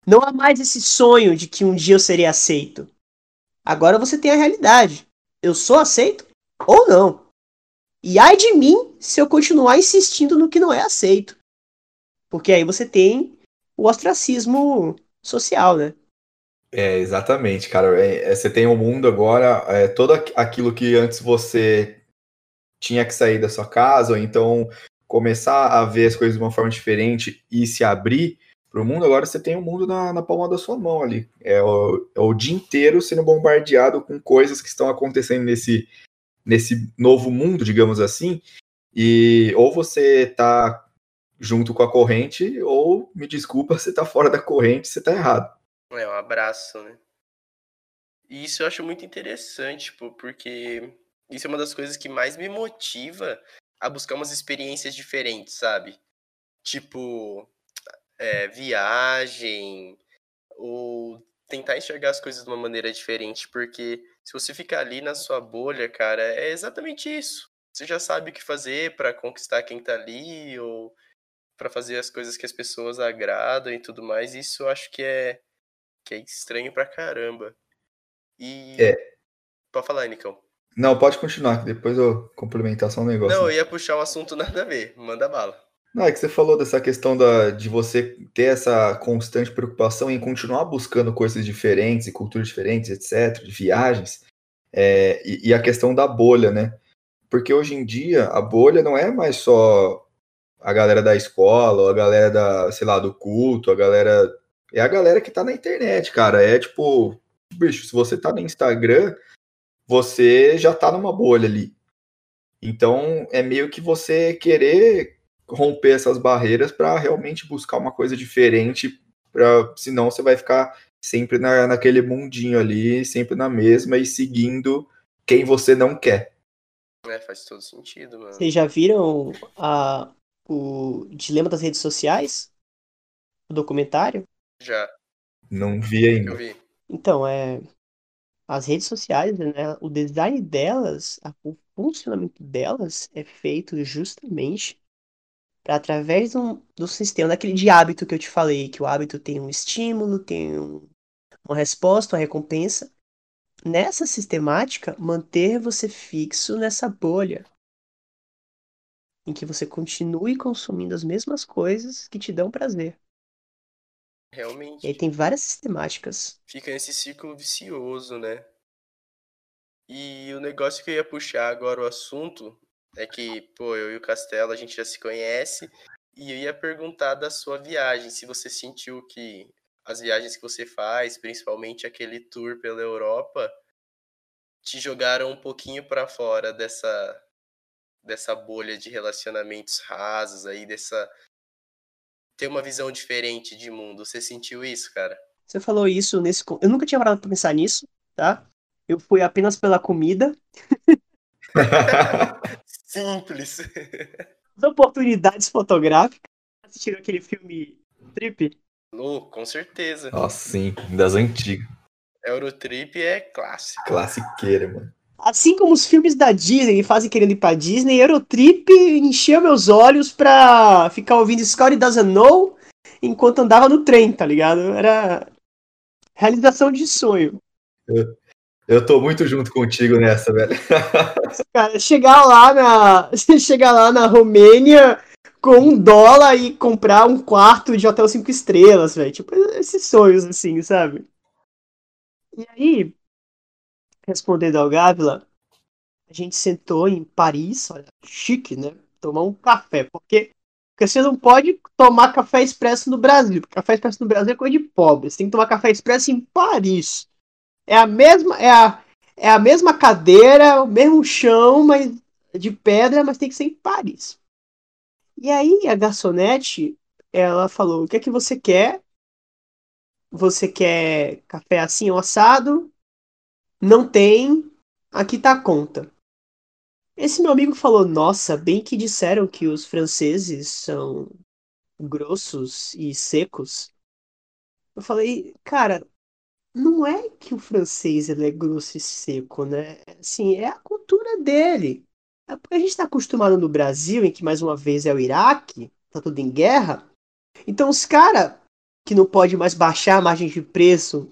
Não há mais esse sonho de que um dia eu serei aceito. Agora você tem a realidade. Eu sou aceito ou não. E ai de mim se eu continuar insistindo no que não é aceito. Porque aí você tem o ostracismo social, né? É, exatamente, cara. É, é, você tem o mundo agora, é, todo aqu- aquilo que antes você tinha que sair da sua casa, ou então começar a ver as coisas de uma forma diferente e se abrir para o mundo, agora você tem o mundo na, na palma da sua mão ali. É o, é o dia inteiro sendo bombardeado com coisas que estão acontecendo nesse, nesse novo mundo, digamos assim, e ou você tá junto com a corrente, ou, me desculpa, você tá fora da corrente, você tá errado. É um abraço, né? E isso eu acho muito interessante, tipo, porque isso é uma das coisas que mais me motiva a buscar umas experiências diferentes, sabe? Tipo, é, viagem, ou tentar enxergar as coisas de uma maneira diferente, porque se você ficar ali na sua bolha, cara, é exatamente isso. Você já sabe o que fazer pra conquistar quem tá ali, ou pra fazer as coisas que as pessoas agradam e tudo mais. Isso eu acho que é que é estranho pra caramba. E. É. Pode falar, Nicão. Não, pode continuar, que depois eu complementar só um negócio. Não, eu ia puxar um assunto nada a ver. Manda bala. Não, é que você falou dessa questão da, de você ter essa constante preocupação em continuar buscando coisas diferentes e culturas diferentes, etc., de viagens, é, e, e a questão da bolha, né? Porque hoje em dia a bolha não é mais só a galera da escola, a galera da, sei lá, do culto, a galera. É a galera que tá na internet, cara. É tipo, bicho, se você tá no Instagram, você já tá numa bolha ali. Então é meio que você querer romper essas barreiras para realmente buscar uma coisa diferente, pra, senão você vai ficar sempre na, naquele mundinho ali, sempre na mesma e seguindo quem você não quer. É, faz todo sentido, mano. Vocês já viram a, o Dilema das Redes Sociais? O documentário? Já, Não vi ainda. eu vi. Então, é. As redes sociais, né? O design delas, o funcionamento delas é feito justamente para através do, do sistema, daquele de hábito que eu te falei, que o hábito tem um estímulo, tem um- uma resposta, uma recompensa. Nessa sistemática, manter você fixo nessa bolha. Em que você continue consumindo as mesmas coisas que te dão prazer. E aí Realmente. tem várias sistemáticas. Fica nesse círculo vicioso, né? E o negócio que eu ia puxar agora o assunto é que, pô, eu e o Castelo a gente já se conhece e eu ia perguntar da sua viagem, se você sentiu que as viagens que você faz, principalmente aquele tour pela Europa, te jogaram um pouquinho pra fora dessa dessa bolha de relacionamentos rasos aí, dessa ter uma visão diferente de mundo. Você sentiu isso, cara? Você falou isso nesse. Eu nunca tinha parado pra pensar nisso, tá? Eu fui apenas pela comida. Simples. As oportunidades fotográficas. Assistiram aquele filme Trip? Oh, com certeza. Nossa, sim, das antigas. Eurotrip é clássico. Classiqueira, mano. Assim como os filmes da Disney me fazem querendo ir pra Disney, Eurotrip encheu meus olhos pra ficar ouvindo Scotty Doesn't Know enquanto andava no trem, tá ligado? Era. Realização de sonho. Eu, tô muito junto contigo nessa, velho. Cara, chegar lá na. Chegar lá na Romênia com um dólar e comprar um quarto de hotel cinco estrelas, velho. Tipo, esses sonhos, assim, sabe? E aí, respondendo ao Gávila, a gente sentou em Paris, olha, chique, né? Tomar um café, porque, porque você não pode tomar café expresso no Brasil. Café expresso no Brasil é coisa de pobre. Você tem que tomar café expresso em Paris. É a mesma, é a, é a mesma cadeira, o mesmo chão, mas de pedra, mas tem que ser em Paris. E aí a garçonete, ela falou: "O que é que você quer? Você quer café assim ou assado? Não tem. Aqui tá a conta." Esse meu amigo falou: Nossa, bem que disseram que os franceses são grossos e secos. Eu falei, cara, não é que o francês ele é grosso e seco, né? Assim, é a cultura dele. É porque a gente está acostumado no Brasil, em que mais uma vez é o Iraque, tá tudo em guerra. Então os caras que não pode mais baixar a margem de preço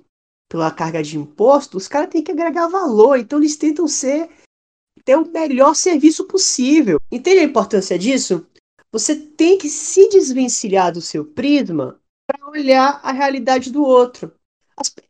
pela carga de imposto, os caras têm que agregar valor. Então eles tentam ser ter o melhor serviço possível. Entende a importância disso? Você tem que se desvencilhar do seu prisma para olhar a realidade do outro.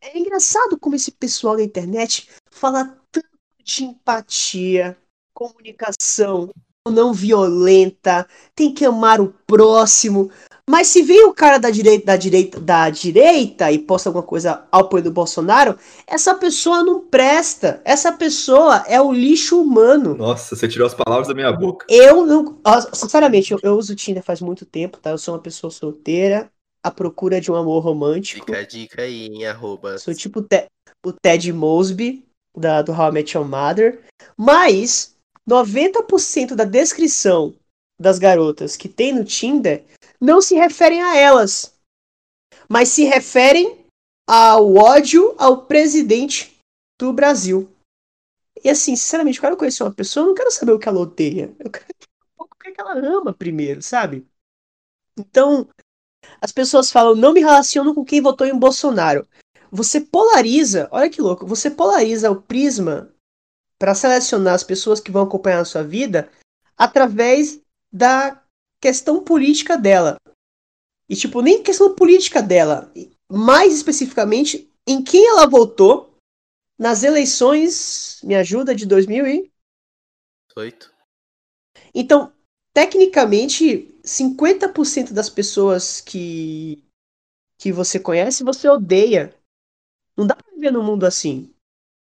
É engraçado como esse pessoal da internet fala tanto de empatia, comunicação não violenta, tem que amar o próximo. Mas se vem o cara da direita, da direita, da direita e posta alguma coisa ao apoio do Bolsonaro, essa pessoa não presta. Essa pessoa é o lixo humano. Nossa, você tirou as palavras da minha boca. Eu não. Sinceramente, eu, eu uso o Tinder faz muito tempo, tá? Eu sou uma pessoa solteira, à procura de um amor romântico. Fica a dica aí, em arroba. Sou tipo o, Te, o Ted Mosby, da, do How I Met Your Mother. Mas 90% da descrição das garotas que tem no Tinder não se referem a elas, mas se referem ao ódio ao presidente do Brasil. E assim, sinceramente, eu quero conhecer uma pessoa, eu não quero saber o que ela odeia. Eu quero saber o que ela ama primeiro, sabe? Então, as pessoas falam, não me relaciono com quem votou em Bolsonaro. Você polariza, olha que louco, você polariza o prisma para selecionar as pessoas que vão acompanhar a sua vida através da questão política dela. E, tipo, nem questão política dela, mais especificamente em quem ela votou nas eleições, me ajuda, de 2008. Então, tecnicamente, 50% das pessoas que que você conhece, você odeia. Não dá pra viver num mundo assim.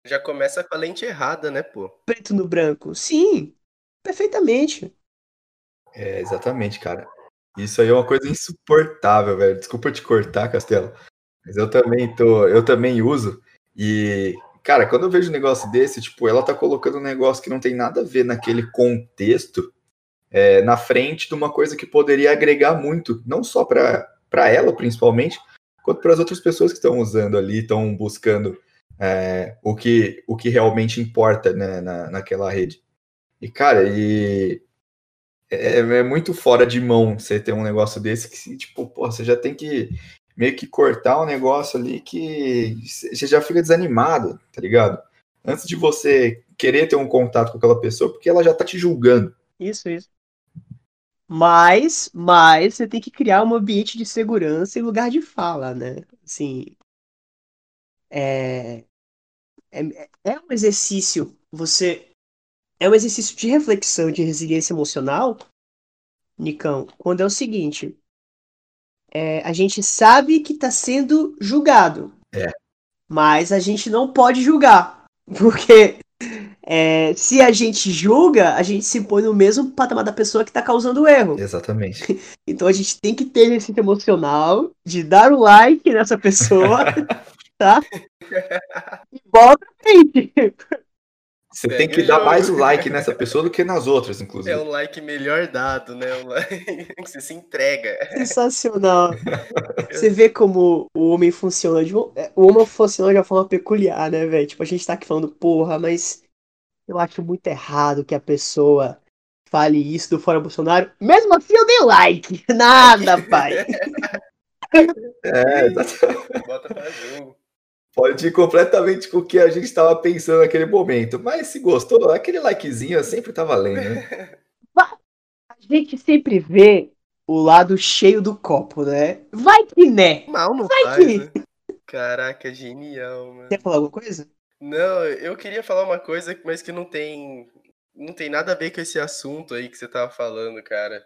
Já começa com a lente errada, né, pô? Preto no branco. Sim, perfeitamente. É, exatamente, cara. Isso aí é uma coisa insuportável, velho. Desculpa te cortar, Castelo. Mas eu também tô, eu também uso. E, cara, quando eu vejo um negócio desse, tipo, ela tá colocando um negócio que não tem nada a ver naquele contexto é, na frente de uma coisa que poderia agregar muito, não só para ela, principalmente, quanto para as outras pessoas que estão usando ali, estão buscando é, o, que, o que realmente importa né, na, naquela rede. E, cara, e é, é, muito fora de mão você ter um negócio desse que, tipo, pô, você já tem que meio que cortar um negócio ali que você já fica desanimado, tá ligado? Antes de você querer ter um contato com aquela pessoa, porque ela já tá te julgando. Isso, isso. Mas, mas você tem que criar um ambiente de segurança e lugar de fala, né? Assim, é, é, é um exercício você é um exercício de reflexão, de resiliência emocional, Nicão, quando é o seguinte: é, a gente sabe que está sendo julgado. É. Mas a gente não pode julgar. Porque é, se a gente julga, a gente se põe no mesmo patamar da pessoa que está causando o erro. Exatamente. Então a gente tem que ter esse emocional de dar o like nessa pessoa, tá? E bola pra frente. Você tem que dar mais o like nessa pessoa do que nas outras, inclusive. É o like melhor dado, né? O like que você se entrega. Sensacional. você vê como o homem funciona de é, o homem funciona de uma forma peculiar, né, velho? Tipo, a gente tá aqui falando, porra, mas eu acho muito errado que a pessoa fale isso do Fora Bolsonaro. Mesmo assim, eu dei like. Nada, pai. É, exatamente. Bota pra jogo. Pode ir completamente com o que a gente estava pensando naquele momento. Mas se gostou, aquele likezinho sempre tá valendo, né? A gente sempre vê o lado cheio do copo, né? Vai que né? Mal não Vai faz, que- né? Caraca, genial, mano. Quer falar alguma coisa? Não, eu queria falar uma coisa, mas que não tem. Não tem nada a ver com esse assunto aí que você tava falando, cara.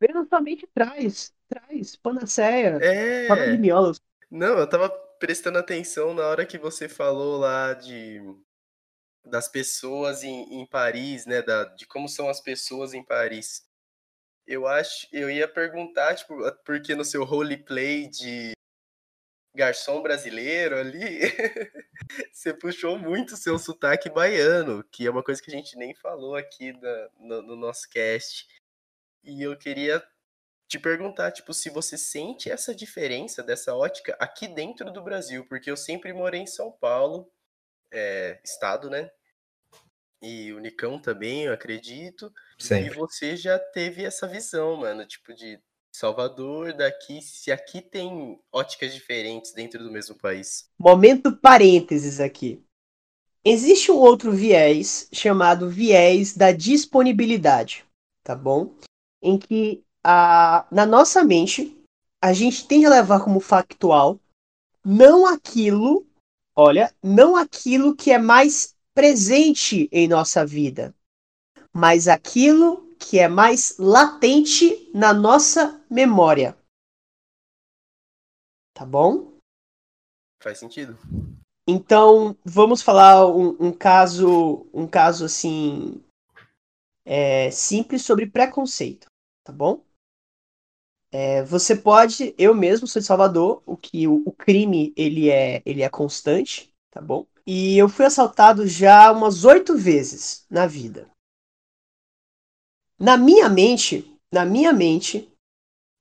Veja sua mente traz, traz, panaceia, fala de É. miolos. Não, eu tava prestando atenção na hora que você falou lá de das pessoas em, em Paris, né? Da, de como são as pessoas em Paris. Eu acho, eu ia perguntar, tipo, porque no seu roleplay de garçom brasileiro ali, você puxou muito o seu sotaque baiano, que é uma coisa que a gente nem falou aqui na- no, no nosso cast. E eu queria te perguntar, tipo, se você sente essa diferença dessa ótica aqui dentro do Brasil, porque eu sempre morei em São Paulo, é, estado, né? E o Nicão também, eu acredito. E Sempre. você já teve essa visão, mano, tipo, de Salvador, daqui, se aqui tem óticas diferentes dentro do mesmo país. Momento parênteses aqui. Existe um outro viés chamado viés da disponibilidade, tá bom? Em que a, na nossa mente a gente tem que levar como factual não aquilo, olha, não aquilo que é mais presente em nossa vida, mas aquilo que é mais latente na nossa memória. Tá bom? Faz sentido? Então, vamos falar um, um caso, um caso assim, é, simples sobre preconceito, tá bom? É, você pode, eu mesmo sou de Salvador, o que o, o crime ele é, ele é constante, tá bom? E eu fui assaltado já umas oito vezes na vida. Na minha mente, na minha mente,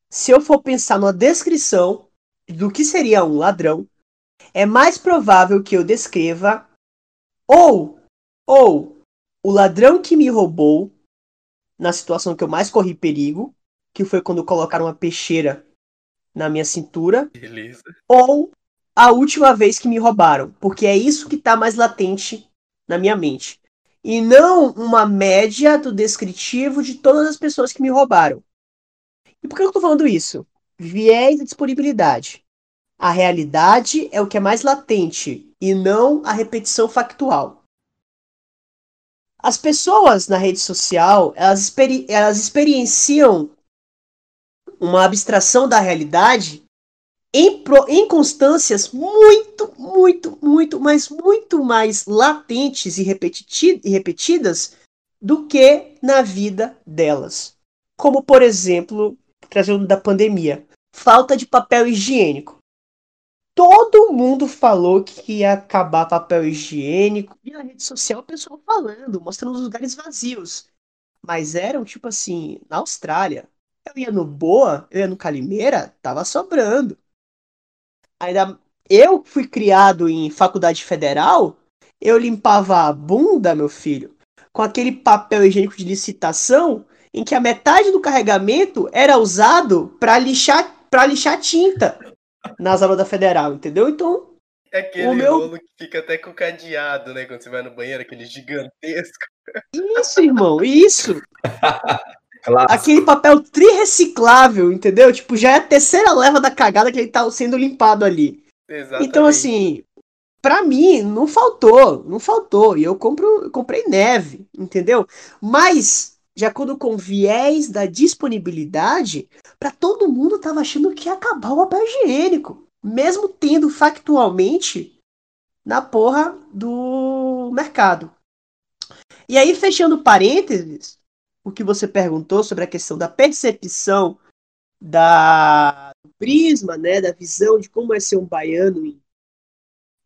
se eu for pensar numa descrição do que seria um ladrão, é mais provável que eu descreva ou ou o ladrão que me roubou na situação que eu mais corri perigo, que foi quando colocaram uma peixeira na minha cintura, Beleza. ou a última vez que me roubaram, porque é isso que está mais latente na minha mente. E não uma média do descritivo de todas as pessoas que me roubaram. E por que eu estou falando isso? Viés e disponibilidade. A realidade é o que é mais latente e não a repetição factual. As pessoas na rede social, elas, experi elas experienciam uma abstração da realidade em, pro, em constâncias muito, muito, muito, mas muito mais latentes e, e repetidas do que na vida delas. Como, por exemplo, trazendo da pandemia, falta de papel higiênico. Todo mundo falou que ia acabar papel higiênico. E na rede social o pessoal falando, mostrando os lugares vazios. Mas eram tipo assim, na Austrália. Eu ia no Boa, eu ia no Calimeira, tava sobrando. Ainda eu fui criado em faculdade federal, eu limpava a bunda, meu filho, com aquele papel higiênico de licitação em que a metade do carregamento era usado para lixar para lixar tinta nas aulas da federal, entendeu? Então, É aquele O meu- rolo que fica até com cadeado, né? Quando você vai no banheiro, aquele gigantesco. isso, irmão, isso. Aquele papel tri-reciclável, entendeu? Tipo, já é a terceira leva da cagada que ele tá sendo limpado ali. Exatamente. Então, assim, pra mim, não faltou, não faltou. E eu compro, eu comprei neve, entendeu? Mas, de acordo com o viés da disponibilidade, pra todo mundo tava achando que ia acabar o papel higiênico. Mesmo tendo factualmente na porra do mercado. E aí, fechando parênteses, o que você perguntou sobre a questão da percepção da do prisma, né, da visão de como é ser um baiano em,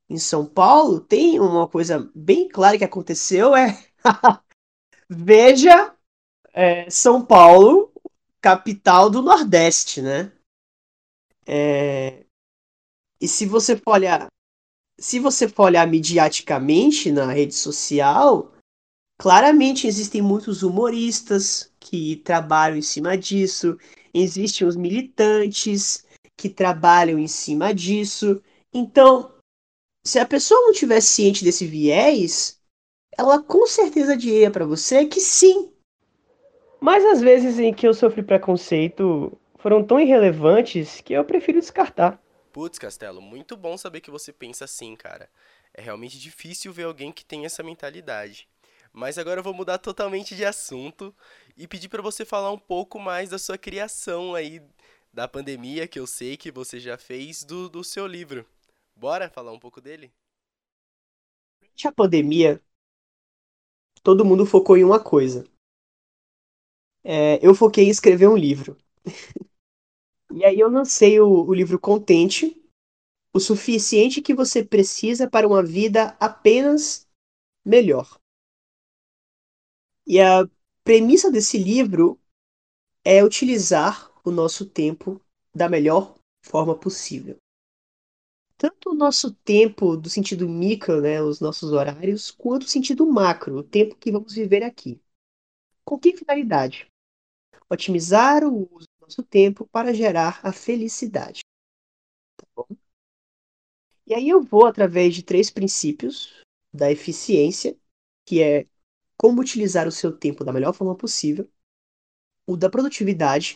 em São Paulo, tem uma coisa bem clara que aconteceu é veja é, São Paulo, capital do Nordeste, né? É, e se você for olhar, se você for olhar midiaticamente na rede social, claramente existem muitos humoristas que trabalham em cima disso, existem os militantes que trabalham em cima disso. Então, se a pessoa não tivesse ciente desse viés, ela com certeza diria para você que sim. Mas as vezes em que eu sofri preconceito foram tão irrelevantes que eu prefiro descartar. Putz, Castelo, muito bom saber que você pensa assim, cara. É realmente difícil ver alguém que tem essa mentalidade. Mas agora eu vou mudar totalmente de assunto e pedir para você falar um pouco mais da sua criação aí da pandemia, que eu sei que você já fez do, do seu livro. Bora falar um pouco dele? Durante a pandemia, todo mundo focou em uma coisa. É, eu foquei em escrever um livro. e aí eu lancei o, o livro Contente, o suficiente que você precisa para uma vida apenas melhor. E a premissa desse livro é utilizar o nosso tempo da melhor forma possível. Tanto o nosso tempo do sentido micro, né, os nossos horários, quanto o sentido macro, o tempo que vamos viver aqui. Com que finalidade? Otimizar o uso do nosso tempo para gerar a felicidade. Tá bom? E aí eu vou através de três princípios da eficiência, que é como utilizar o seu tempo da melhor forma possível, o da produtividade,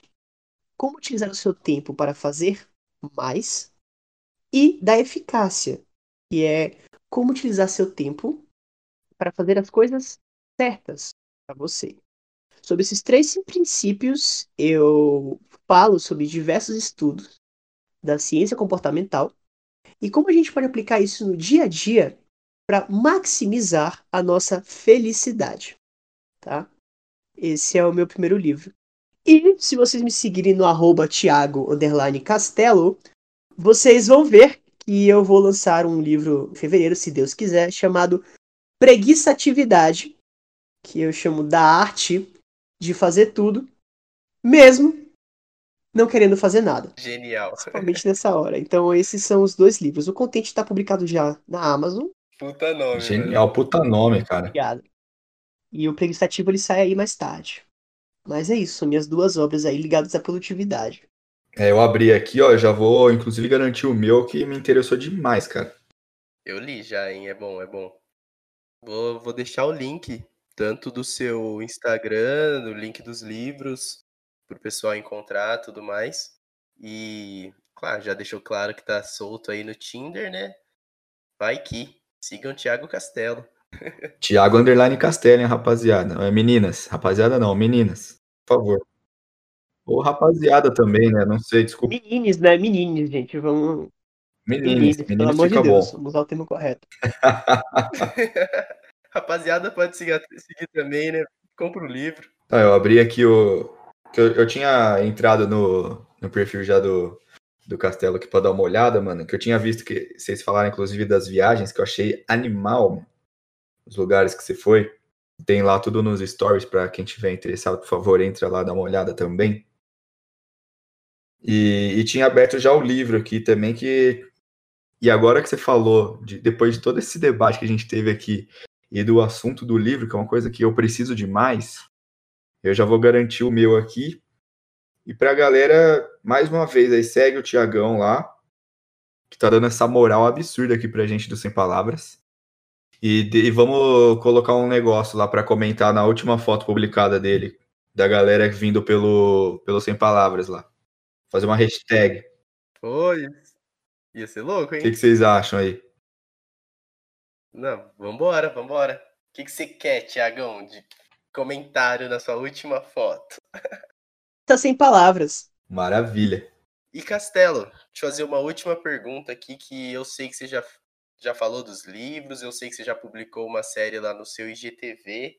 como utilizar o seu tempo para fazer mais, e da eficácia, que é como utilizar seu tempo para fazer as coisas certas para você. Sobre esses três princípios, eu falo sobre diversos estudos da ciência comportamental e como a gente pode aplicar isso no dia a dia para maximizar a nossa felicidade, tá? Esse é o meu primeiro livro. E se vocês me seguirem no arroba Thiago Castelo, vocês vão ver que eu vou lançar um livro em fevereiro, se Deus quiser, chamado Preguiçatividade, que eu chamo da arte de fazer tudo, mesmo não querendo fazer nada. Genial. Principalmente nessa hora. Então, esses são os dois livros. O Contente está publicado já na Amazon. Puta nome. Genial, mano. puta nome, cara. Obrigado. E o Preguiçativo ele sai aí mais tarde. Mas é isso, são minhas duas obras aí ligadas à produtividade. É, eu abri aqui, ó, já vou inclusive garantir o meu que me interessou demais, cara. Eu li já, hein? É bom, é bom. Vou, vou deixar o link, tanto do seu Instagram, do link dos livros, pro pessoal encontrar tudo mais. E, claro, já deixou claro que tá solto aí no Tinder, né? Vai que. Sigam o Thiago Castelo. Thiago Underline Castelo, hein, rapaziada. É, meninas. Rapaziada não, meninas. Por favor. Ou rapaziada também, né? Não sei, desculpa. Menines, né? Menines, gente. Vamos. Menines, meninos, pelo amor de Deus, bom. vamos usar o termo correto. rapaziada pode seguir, seguir também, né? Compra o livro. Ah, eu abri aqui o. Eu, eu tinha entrado no, no perfil já do, do Castelo aqui pra dar uma olhada, mano. Que eu tinha visto que vocês falaram, inclusive, das viagens, que eu achei animal. Os lugares que você foi. Tem lá tudo nos stories para quem tiver interessado, por favor, entra lá, dá uma olhada também. E, e, tinha aberto já o livro aqui também, que. E agora que você falou, de, depois de todo esse debate que a gente teve aqui, e do assunto do livro, que é uma coisa que eu preciso demais, eu já vou garantir o meu aqui. E pra galera, mais uma vez, aí segue o Tiagão lá, que tá dando essa moral absurda aqui pra gente do Sem Palavras. E, e vamos colocar um negócio lá para comentar na última foto publicada dele, da galera vindo pelo, pelo Sem Palavras lá. Fazer uma hashtag. Foi. Ia ser louco, hein? O que, que, vocês acham aí? Não, vambora, vambora. O que, que você quer, Tiagão, de comentário na sua última foto? Tá sem palavras. Maravilha. E Castelo, deixa eu fazer uma última pergunta aqui que eu sei que você já, já falou dos livros, eu sei que você já publicou uma série lá no seu IGTV.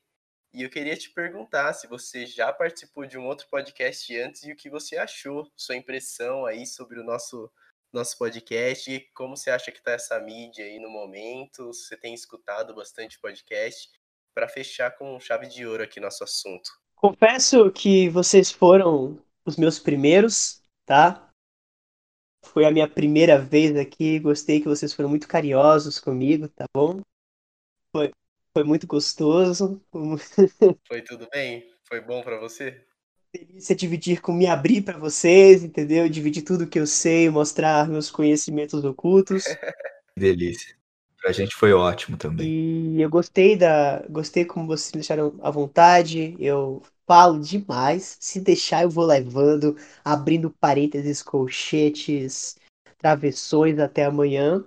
E eu queria te perguntar se você já participou de um outro podcast antes e o que você achou, sua impressão aí sobre o nosso nosso podcast e como você acha que está essa mídia aí no momento, você tem escutado bastante podcast para fechar com chave de ouro aqui nosso assunto. Confesso que vocês foram os meus primeiros, tá? Foi a minha primeira vez aqui, gostei que vocês foram muito carinhosos comigo, tá bom? Foi, foi muito gostoso. Foi tudo bem? Foi bom para você? Delícia dividir com me abrir para vocês, entendeu? Dividir tudo que eu sei, mostrar meus conhecimentos ocultos. Delícia. Pra gente foi ótimo também. E eu gostei da. Gostei como vocês me deixaram à vontade. Eu falo demais. Se deixar, eu vou levando, abrindo parênteses, colchetes, travessões até amanhã.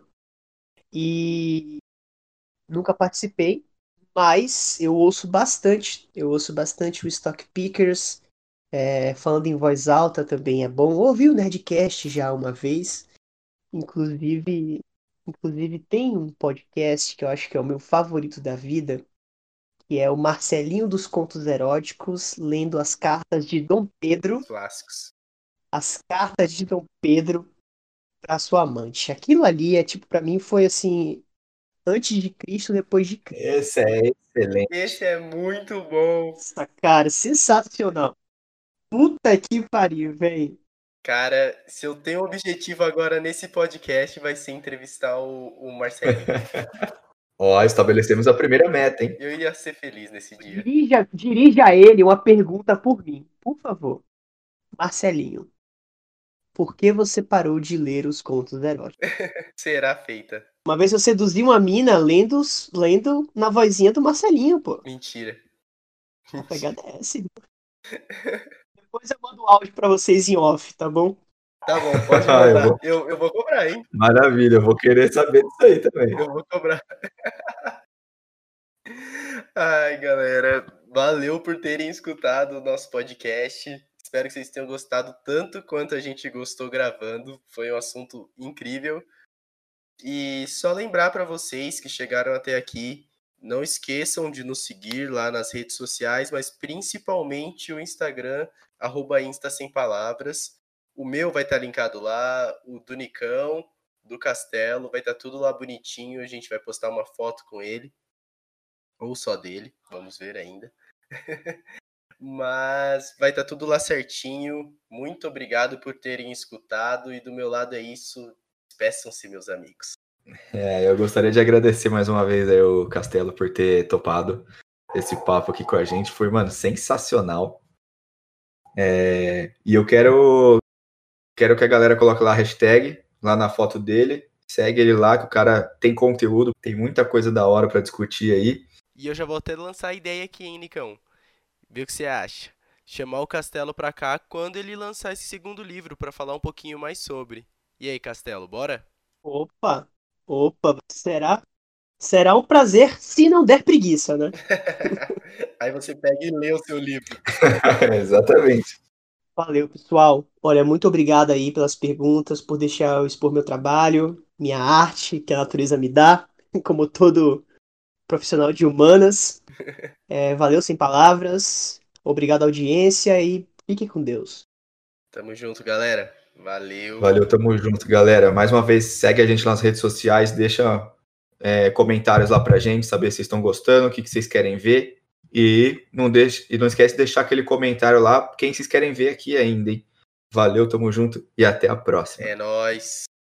E nunca participei, mas eu ouço bastante. Eu ouço bastante o Stock Pickers. É, falando em voz alta também é bom. Ouvi o Nerdcast já uma vez. Inclusive, inclusive tem um podcast que eu acho que é o meu favorito da vida, que é o Marcelinho dos Contos Eróticos, lendo as cartas de Dom Pedro. Clássicos. As cartas de Dom Pedro para sua amante. Aquilo ali é tipo para mim foi assim antes de Cristo, depois de Cristo. Esse é excelente. Esse é muito bom. Nossa, cara, sensacional. Puta que pariu, velho. Cara, se eu tenho um objetivo agora nesse podcast, vai ser entrevistar o, o Marcelinho. Ó, estabelecemos a primeira meta, hein? Eu ia ser feliz nesse dia. Dirija, dirija a ele uma pergunta por mim, por favor. Marcelinho, por que você parou de ler os contos eróticos? Será feita. Uma vez eu seduzi uma mina lendo, lendo na vozinha do Marcelinho, pô. Mentira. A pegada é essa. Depois eu mando o áudio pra vocês em off, tá bom? Tá bom, pode Ah, eu mandar. vou- eu, eu vou cobrar, hein? Maravilha, eu vou querer saber disso aí também. Eu vou cobrar. Ai, galera, valeu por terem escutado o nosso podcast. Espero que vocês tenham gostado tanto quanto a gente gostou gravando. Foi um assunto incrível. E só lembrar para vocês que chegaram até aqui, não esqueçam de nos seguir lá nas redes sociais, mas principalmente o Instagram, arroba Insta Sem Palavras. O meu vai estar linkado lá, o do Nicão, do Castelo, vai estar tudo lá bonitinho. A gente vai postar uma foto com ele, ou só dele, vamos ver ainda. Mas vai estar tudo lá certinho. Muito obrigado por terem escutado. E do meu lado é isso. Despeçam-se, meus amigos. É, eu gostaria de agradecer mais uma vez aí o Castelo por ter topado esse papo aqui com a gente. Foi, mano, sensacional. É, e eu quero, quero que a galera coloque lá a hashtag, lá na foto dele. Segue ele lá, que o cara tem conteúdo, tem muita coisa da hora pra discutir aí. E eu já vou até lançar a ideia aqui, hein, Nicão? Vê o que você acha. Chamar o Castelo pra cá quando ele lançar esse segundo livro pra falar um pouquinho mais sobre. E aí, Castelo, bora? Opa, opa, será? Será um prazer se não der preguiça, né? aí você pega e lê o seu livro. Exatamente. Valeu, pessoal. Olha, muito obrigado aí pelas perguntas, por deixar eu expor meu trabalho, minha arte que a natureza me dá, como todo profissional de humanas. É, valeu sem palavras. Obrigado, audiência, e fique com Deus. Tamo junto, galera. Valeu. Valeu, tamo junto, galera. Mais uma vez, segue a gente nas redes sociais, deixa é, comentários lá pra gente, saber se vocês estão gostando, o que, que vocês querem ver. E não, deixe, e não esquece de deixar aquele comentário lá, quem vocês querem ver aqui ainda, hein? Valeu, tamo junto e até a próxima. É nóis.